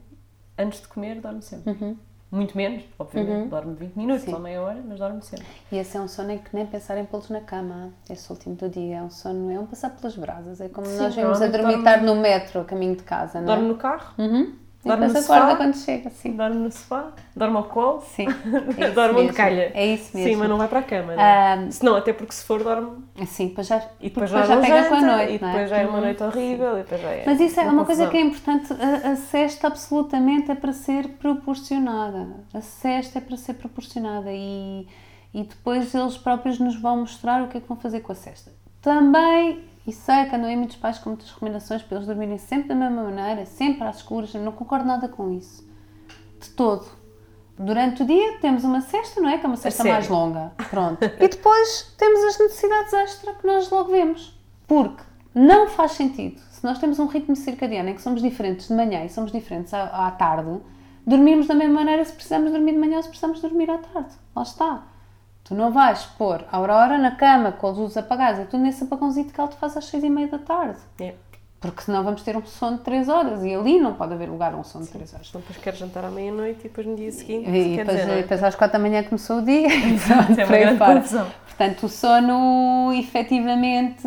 antes de comer, dorme sempre. Uhum. Muito menos, obviamente, uhum. dorme 20 minutos Sim. ou meia hora, mas dorme sempre. E esse é um sono em que nem pensar em pô-los na cama, esse último do dia. É um sono, é um passar pelas brasas. É como Sim, nós vemos a dormitar dorme... no metro, a caminho de casa, não é? Dorme no carro? Uhum. Dorme no sofá. quando chega, sim. Dorme no sofá, dorme ao colo. Sim. *laughs* É dorme onde calha. É isso mesmo. Sim, mas não vai para a cama. Não? É? Um, se não, até porque se for, dorme. Sim, depois já, e depois, depois já, já pega com a noite. E depois é? já é uma noite horrível. E depois já é mas isso é uma, uma coisa que é importante. A, a cesta absolutamente é para ser proporcionada. A cesta é para ser proporcionada e, e depois eles próprios nos vão mostrar o que é que vão fazer com a cesta. Também e sei que andam aí muitos pais com muitas recomendações para eles dormirem sempre da mesma maneira, sempre às escuras. Eu não concordo nada com isso. De todo. Durante o dia temos uma cesta, não é? Que é uma cesta mais longa. Pronto. *laughs* e depois temos as necessidades extra que nós logo vemos. Porque não faz sentido. Se nós temos um ritmo circadiano em que somos diferentes de manhã e somos diferentes à, à tarde, dormirmos da mesma maneira se precisamos dormir de manhã ou se precisamos dormir à tarde. Lá está. Tu não vais pôr a Aurora na cama com as luzes apagadas, é tudo nesse apagãozinho que ela te faz às seis e meia da tarde. É. Porque senão vamos ter um sono de 3 horas e ali não pode haver lugar a um sono de 3 horas. Senão depois quero jantar à meia-noite e depois no dia seguinte. E quer depois, dizer, é? depois às 4 da manhã começou o dia. *laughs* *laughs* Isso é uma grande fora. confusão. Portanto, o sono efetivamente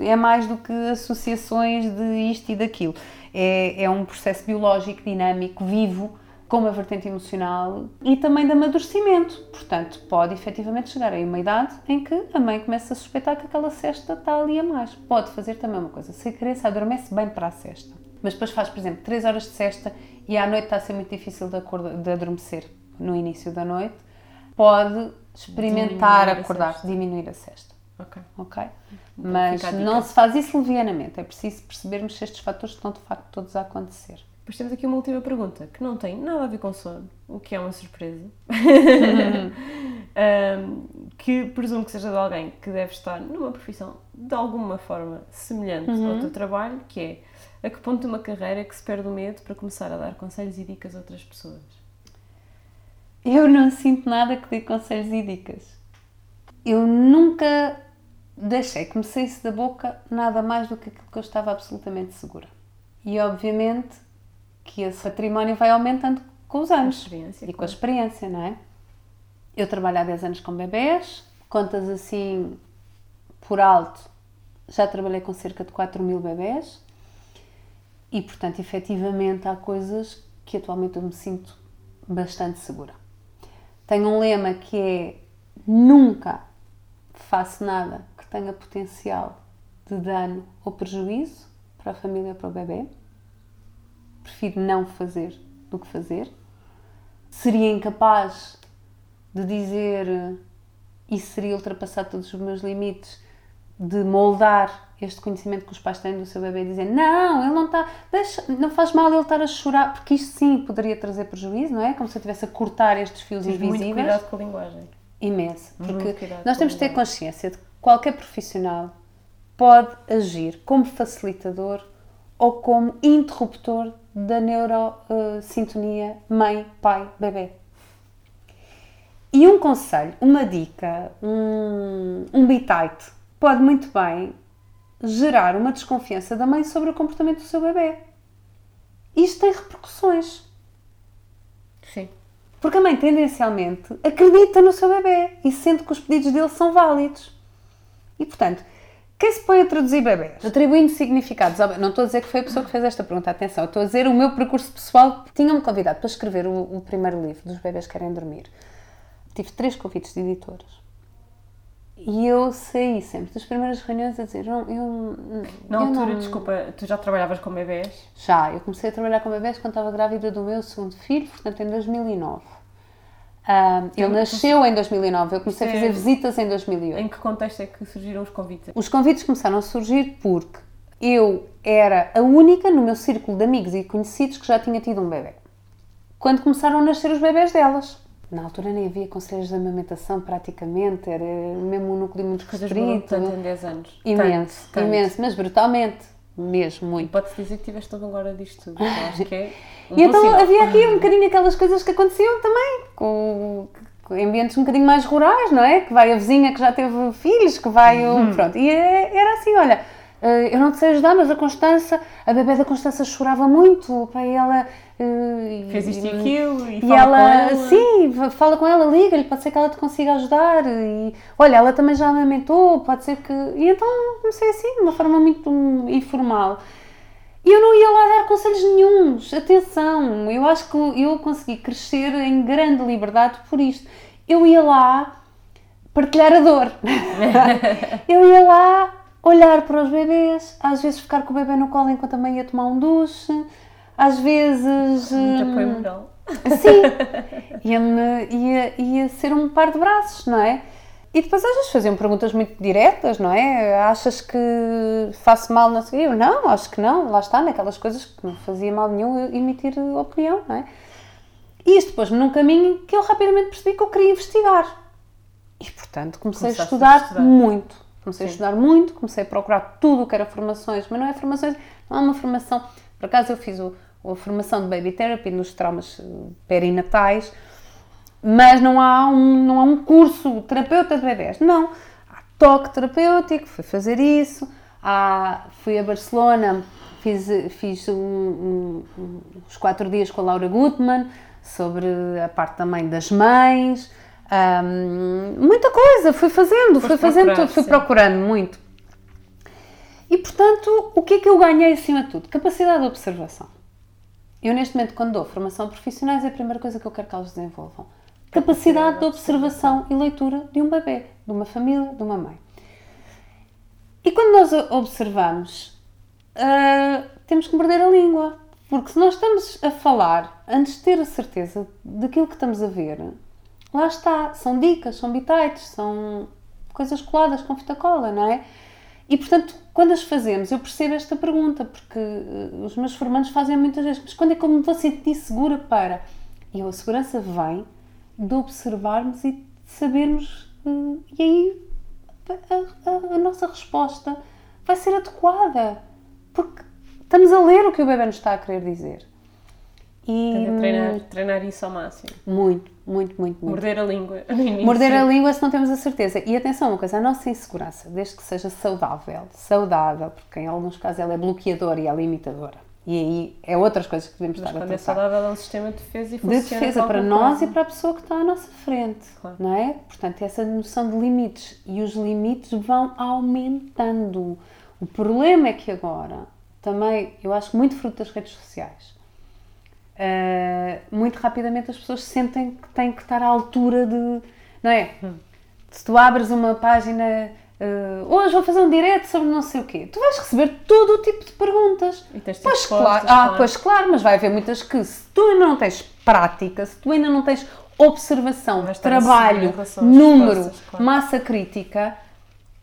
é mais do que associações de isto e daquilo. É, é um processo biológico, dinâmico, vivo, com uma vertente emocional e também de amadurecimento. Portanto, pode efetivamente chegar a uma idade em que a mãe começa a suspeitar que aquela cesta está ali a mais. Pode fazer também uma coisa, se a criança adormece bem para a cesta, mas depois faz, por exemplo, 3 horas de cesta e à noite está a ser muito difícil de, acordar, de adormecer no início da noite, pode experimentar Diminuir a acordar, cesta. diminuir a cesta. Ok. Ok? Mas fica a dica. não se faz isso levianamente, é preciso percebermos se estes fatores estão de facto todos a acontecer. Depois temos aqui uma última pergunta que não tem nada a ver com sono, o que é uma surpresa. *laughs* Ahm, que presumo que seja de alguém que deve estar numa profissão de alguma forma semelhante ao teu trabalho, que é a que ponto de uma carreira é que se perde o medo para começar a dar conselhos e dicas a outras pessoas? Eu não sinto nada que dê conselhos e dicas. Eu nunca deixei que me saísse da boca nada mais do que aquilo que eu estava absolutamente segura. E obviamente que esse património vai aumentando com os anos. E com a experiência, não é? Eu trabalho há 10 anos com bebés, contas assim por alto, já trabalhei com cerca de 4 mil bebés e, portanto, efetivamente há coisas que atualmente eu me sinto bastante segura. Tenho um lema que é nunca faço nada que tenha potencial de dano ou prejuízo para a família ou para o bebê. Prefiro não fazer do que fazer. Seria incapaz de dizer eh, isso seria ultrapassar todos os meus limites, de moldar este conhecimento que os pais têm do seu bebê e dizer não, ele não está, deixa, não faz mal ele estar a chorar, porque isto sim poderia trazer prejuízo, não é? Como se eu estivesse a cortar estes fios Tens muito invisíveis. cuidado com a linguagem. Imenso, Muito porque nós temos de ter consciência de que qualquer profissional pode agir como facilitador ou como interruptor da neurosintonia mãe, pai, bebê. E um conselho, uma dica, um, um bitite pode muito bem gerar uma desconfiança da mãe sobre o comportamento do seu bebê. Isto tem repercussões. Sim. Porque a mãe tendencialmente acredita no seu bebê e sente que os pedidos dele são válidos. E portanto, quem se põe a traduzir bebés, atribuindo significados, ao- não estou a dizer que foi a pessoa que fez esta pergunta, atenção, estou a dizer o meu percurso pessoal. Tinha-me convidado para escrever o, o primeiro livro dos bebés querem dormir. Tive três convites de editoras. E eu saí sempre das primeiras reuniões a dizer, não, eu, Na eu altura, não- desculpa, tu já trabalhavas com bebés? já, eu comecei a trabalhar com bebés quando estava grávida do meu segundo filho, portanto em 2009. Ah, ele nasceu em 2009, eu comecei a fazer Sim. visitas em 2008. Em que contexto é que surgiram os convites? Os convites começaram a surgir porque eu era a única no meu círculo de amigos e conhecidos que já tinha tido um bebê. Quando começaram a nascer os bebés delas. Na altura nem havia conselhos de amamentação praticamente, era mesmo um núcleo muito Coisas restrito. em 10 anos. Imenso, Tanto, tanto. imenso, mas brutalmente, mesmo muito. Pode-se dizer que tiveste a vanguarda disto tudo. Acho que é *laughs* um E então sinal. havia aqui um bocadinho aquelas coisas que aconteciam também, com, com ambientes um bocadinho mais rurais, não é? Que vai a vizinha que já teve filhos, que vai o. Uhum. Pronto. E é- era assim: olha, eh, eu não te sei ajudar, mas a Constança, a bebé da Constança chorava muito, o pai ela. Eh, Fez isto e aquilo e, e fala ela, com ela. sim, fala com ela, liga-lhe, pode ser que ela te consiga ajudar. E olha, ela também já amamentou, pode ser que. E então comecei assim, de uma forma muito informal. E eu não ia lá dar conselhos nenhuns. Atenção, eu acho que eu consegui crescer em grande liberdade por isto. Eu ia lá partilhar a dor. *laughs* eu ia lá olhar para os bebês, às vezes ficar com o bebê no colo enquanto a mãe ia tomar um duche, às vezes. Muito hum, apoio moral. Sim, ia, ia, ia ser um par de braços, não é? E depois às vezes faziam perguntas muito diretas, não é? Achas que faço mal? Não sei. Eu não, acho que não. Lá está, naquelas coisas que não fazia mal nenhum emitir opinião, não é? E isto pôs-me num caminho que eu rapidamente percebi que eu queria investigar. E portanto comecei Começaste a a estudar, estudar. muito. Comecei Sim. a estudar muito, comecei a procurar tudo o que era formações, mas não é formações, não há uma formação. Por acaso eu fiz o, a formação de Baby Therapy nos traumas eh, perinatais, mas não há um, não há um curso terapeuta de bebés. Não. Há toque terapêutico, fui fazer isso. à, fui a Barcelona, fiz, fiz um, um, um, uns quatro dias com a Laura Gutmann sobre a parte também das mães. Um, muita coisa, fui fazendo, Foste fui fazendo tudo, fui sim. procurando muito. E portanto, o que é que eu ganhei acima de tudo? Capacidade de observação. Eu, neste momento, quando dou formação a profissionais, é a primeira coisa que eu quero que elas desenvolvam. Capacidade de observação e leitura de um bebê, de uma família, de uma mãe. E quando nós observamos, uh, temos que morder a língua. Porque se nós estamos a falar antes de ter a certeza daquilo que estamos a ver, lá está. São dicas, são bitites, são coisas coladas com fita cola, não é? E portanto, quando as fazemos, eu percebo esta pergunta, porque uh, os meus formandos fazem muitas vezes, mas quando é que eu me vou sentir segura para? E a segurança vem de observarmos e de sabermos, uh, e aí a, a, a, nossa resposta vai ser adequada, porque estamos a ler o que o bebê nos está a querer dizer. E, treinar, treinar isso ao máximo. Muito, muito, muito, muito. Morder a língua. *laughs* Morder a língua se não temos a certeza. E atenção, uma coisa, a nossa insegurança, desde que seja saudável, saudável, porque em alguns casos ela é bloqueadora e é limitadora. E aí é outras coisas que devemos Mas estar a tratar. é saudável é um sistema de defesa e funciona De defesa para nós e para a pessoa que está à nossa frente, claro. não é? Portanto, essa noção de limites. E os limites vão aumentando. O problema é que agora, também, eu acho muito fruto das redes sociais, uh, muito rapidamente as pessoas sentem que têm que estar à altura de. Não é? Hum. Se tu abres uma página. Uh, hoje vou fazer um direto sobre não sei o quê. Tu vais receber todo o tipo de perguntas. E tens pois, claro. Ah, claro. pois claro, mas vai haver muitas que se tu ainda não tens prática, se tu ainda não tens observação, trabalho, número, claro. massa crítica,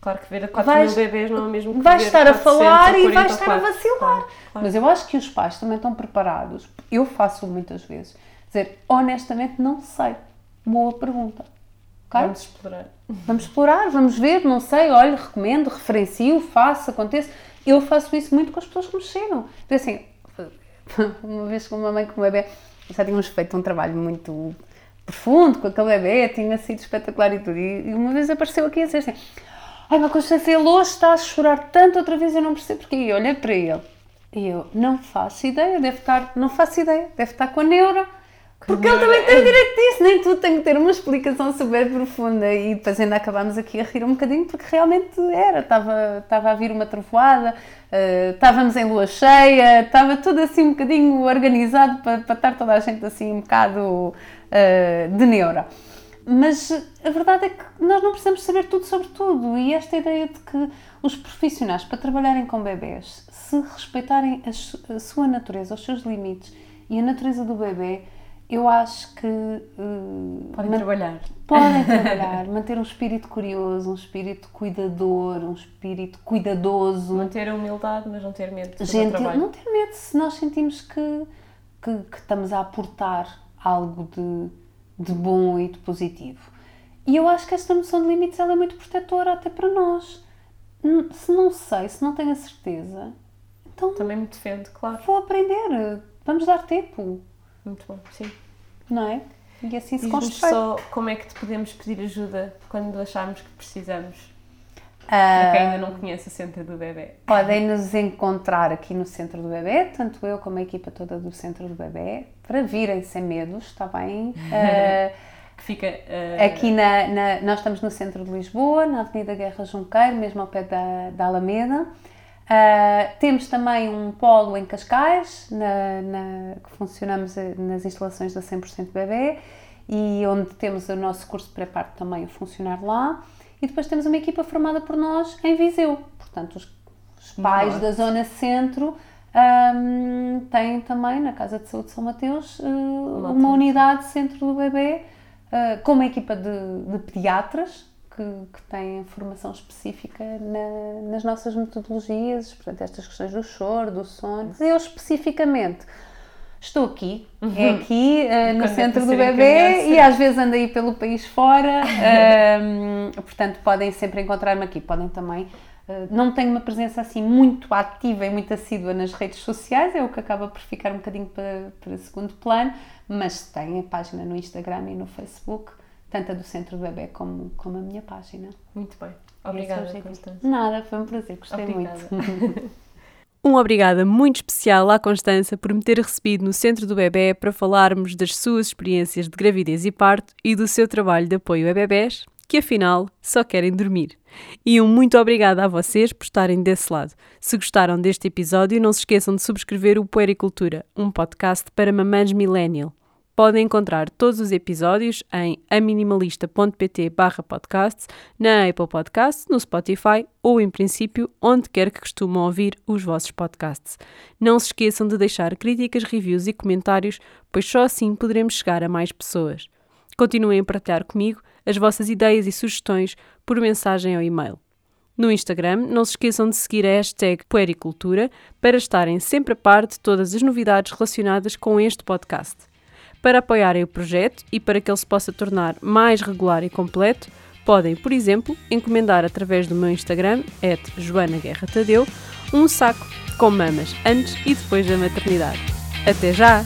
Claro que ver a 4 vais, mil bebês não é o mesmo que Vais estar a falar e vais estar a vacilar. Claro, claro. Mas eu acho que os pais também estão preparados. Eu faço muitas vezes. Dizer, honestamente, não sei. Boa pergunta. Okay? Vamos explorar. Vamos explorar, vamos ver, não sei, olha, recomendo, referencio, faço, acontece. Eu faço isso muito com as pessoas que me chegam. Então, assim, *laughs* uma vez com uma mãe com um bebê, já tínhamos feito um trabalho muito profundo com aquele bebê, tinha sido espetacular e tudo. E uma vez apareceu aqui a dizer assim: Ai, mas Constância, ele hoje está a chorar tanto outra vez, eu não percebo porquê. E olhei para ele. E eu, não faço ideia, deve estar, não faço ideia, deve estar com a neura. Porque ele também tem o direito disso, nem tudo tem que ter uma explicação super profunda. E depois ainda acabámos aqui a rir um bocadinho, porque realmente era. Estava, estava a vir uma trovoada, uh, estávamos em lua cheia, estava tudo assim um bocadinho organizado para, para estar toda a gente assim um bocado uh, de neura. Mas a verdade é que nós não precisamos saber tudo sobre tudo e esta ideia de que os profissionais, para trabalharem com bebés, se respeitarem a, sua natureza, os seus limites e a natureza do bebê, eu acho que. Uh, podem trabalhar. Podem *laughs* trabalhar, manter um espírito curioso, um espírito cuidador, um espírito cuidadoso. Manter a humildade, mas não ter medo de Gentil, Não ter medo se nós sentimos que, que, que estamos a aportar algo de de bom e de positivo. E eu acho que esta noção de limites é muito protetora até para nós. Se não sei, se não tenho a certeza, então. Também me defende, claro. Vou aprender, vamos dar tempo. Muito bom, sim. Não é? E assim se constrói. só como é que te podemos pedir ajuda quando acharmos que precisamos. Para quem ainda não conhece o Centro do Bebê. Podem nos encontrar aqui no Centro do Bebê, tanto eu como a equipa toda do Centro do Bebê, para virem sem medos, está bem? Uh, que fica. Uh... Aqui na, na, Nós estamos no centro de Lisboa, na Avenida Guerra Junqueiro, mesmo ao pé da, da Alameda. Uh, temos também um polo em Cascais, na, na, que funcionamos nas instalações da 100% Bebê e onde temos o nosso curso de pré-parto também a funcionar lá. E depois temos uma equipa formada por nós em Viseu. Portanto, os, os pais da zona centro um, têm também na Casa de Saúde de São Mateus uh, uma unidade centro do bebê uh, com uma equipa de, de pediatras que, que têm formação específica na, nas nossas metodologias, portanto, estas questões do choro, do sono. Eu especificamente estou aqui, uhum. é aqui uh, no centro do bebê e às vezes ando aí pelo país fora, um, *laughs* portanto podem sempre encontrar-me aqui, podem também. Uh, não tenho uma presença assim muito ativa e muito assídua nas redes sociais, é o que acaba por ficar um bocadinho para, para segundo plano, mas tenho a página no Instagram e no Facebook, tanto a do Centro do Bebê como, como a minha página. Muito bem. Obrigada, Constância. Nada, foi um prazer, gostei Obrigada. muito. *laughs* Um obrigada muito especial à Constança por me ter recebido no Centro do Bebé para falarmos das suas experiências de gravidez e parto e do seu trabalho de apoio a bebés, que afinal só querem dormir. E um muito obrigada a vocês por estarem desse lado. Se gostaram deste episódio, não se esqueçam de subscrever o Puericultura, um podcast para mamães millennial. Podem encontrar todos os episódios em aminimalista.pt podcasts, na Apple Podcasts, no Spotify ou, em princípio, onde quer que costumam ouvir os vossos podcasts. Não se esqueçam de deixar críticas, reviews e comentários, pois só assim poderemos chegar a mais pessoas. Continuem a partilhar comigo as vossas ideias e sugestões por mensagem ou e-mail. No Instagram, não se esqueçam de seguir a hashtag Puericultura para estarem sempre a par de todas as novidades relacionadas com este podcast. Para apoiarem o projeto e para que ele se possa tornar mais regular e completo, podem, por exemplo, encomendar através do meu Instagram, joanaguerratadeu, um saco com mamas antes e depois da maternidade. Até já!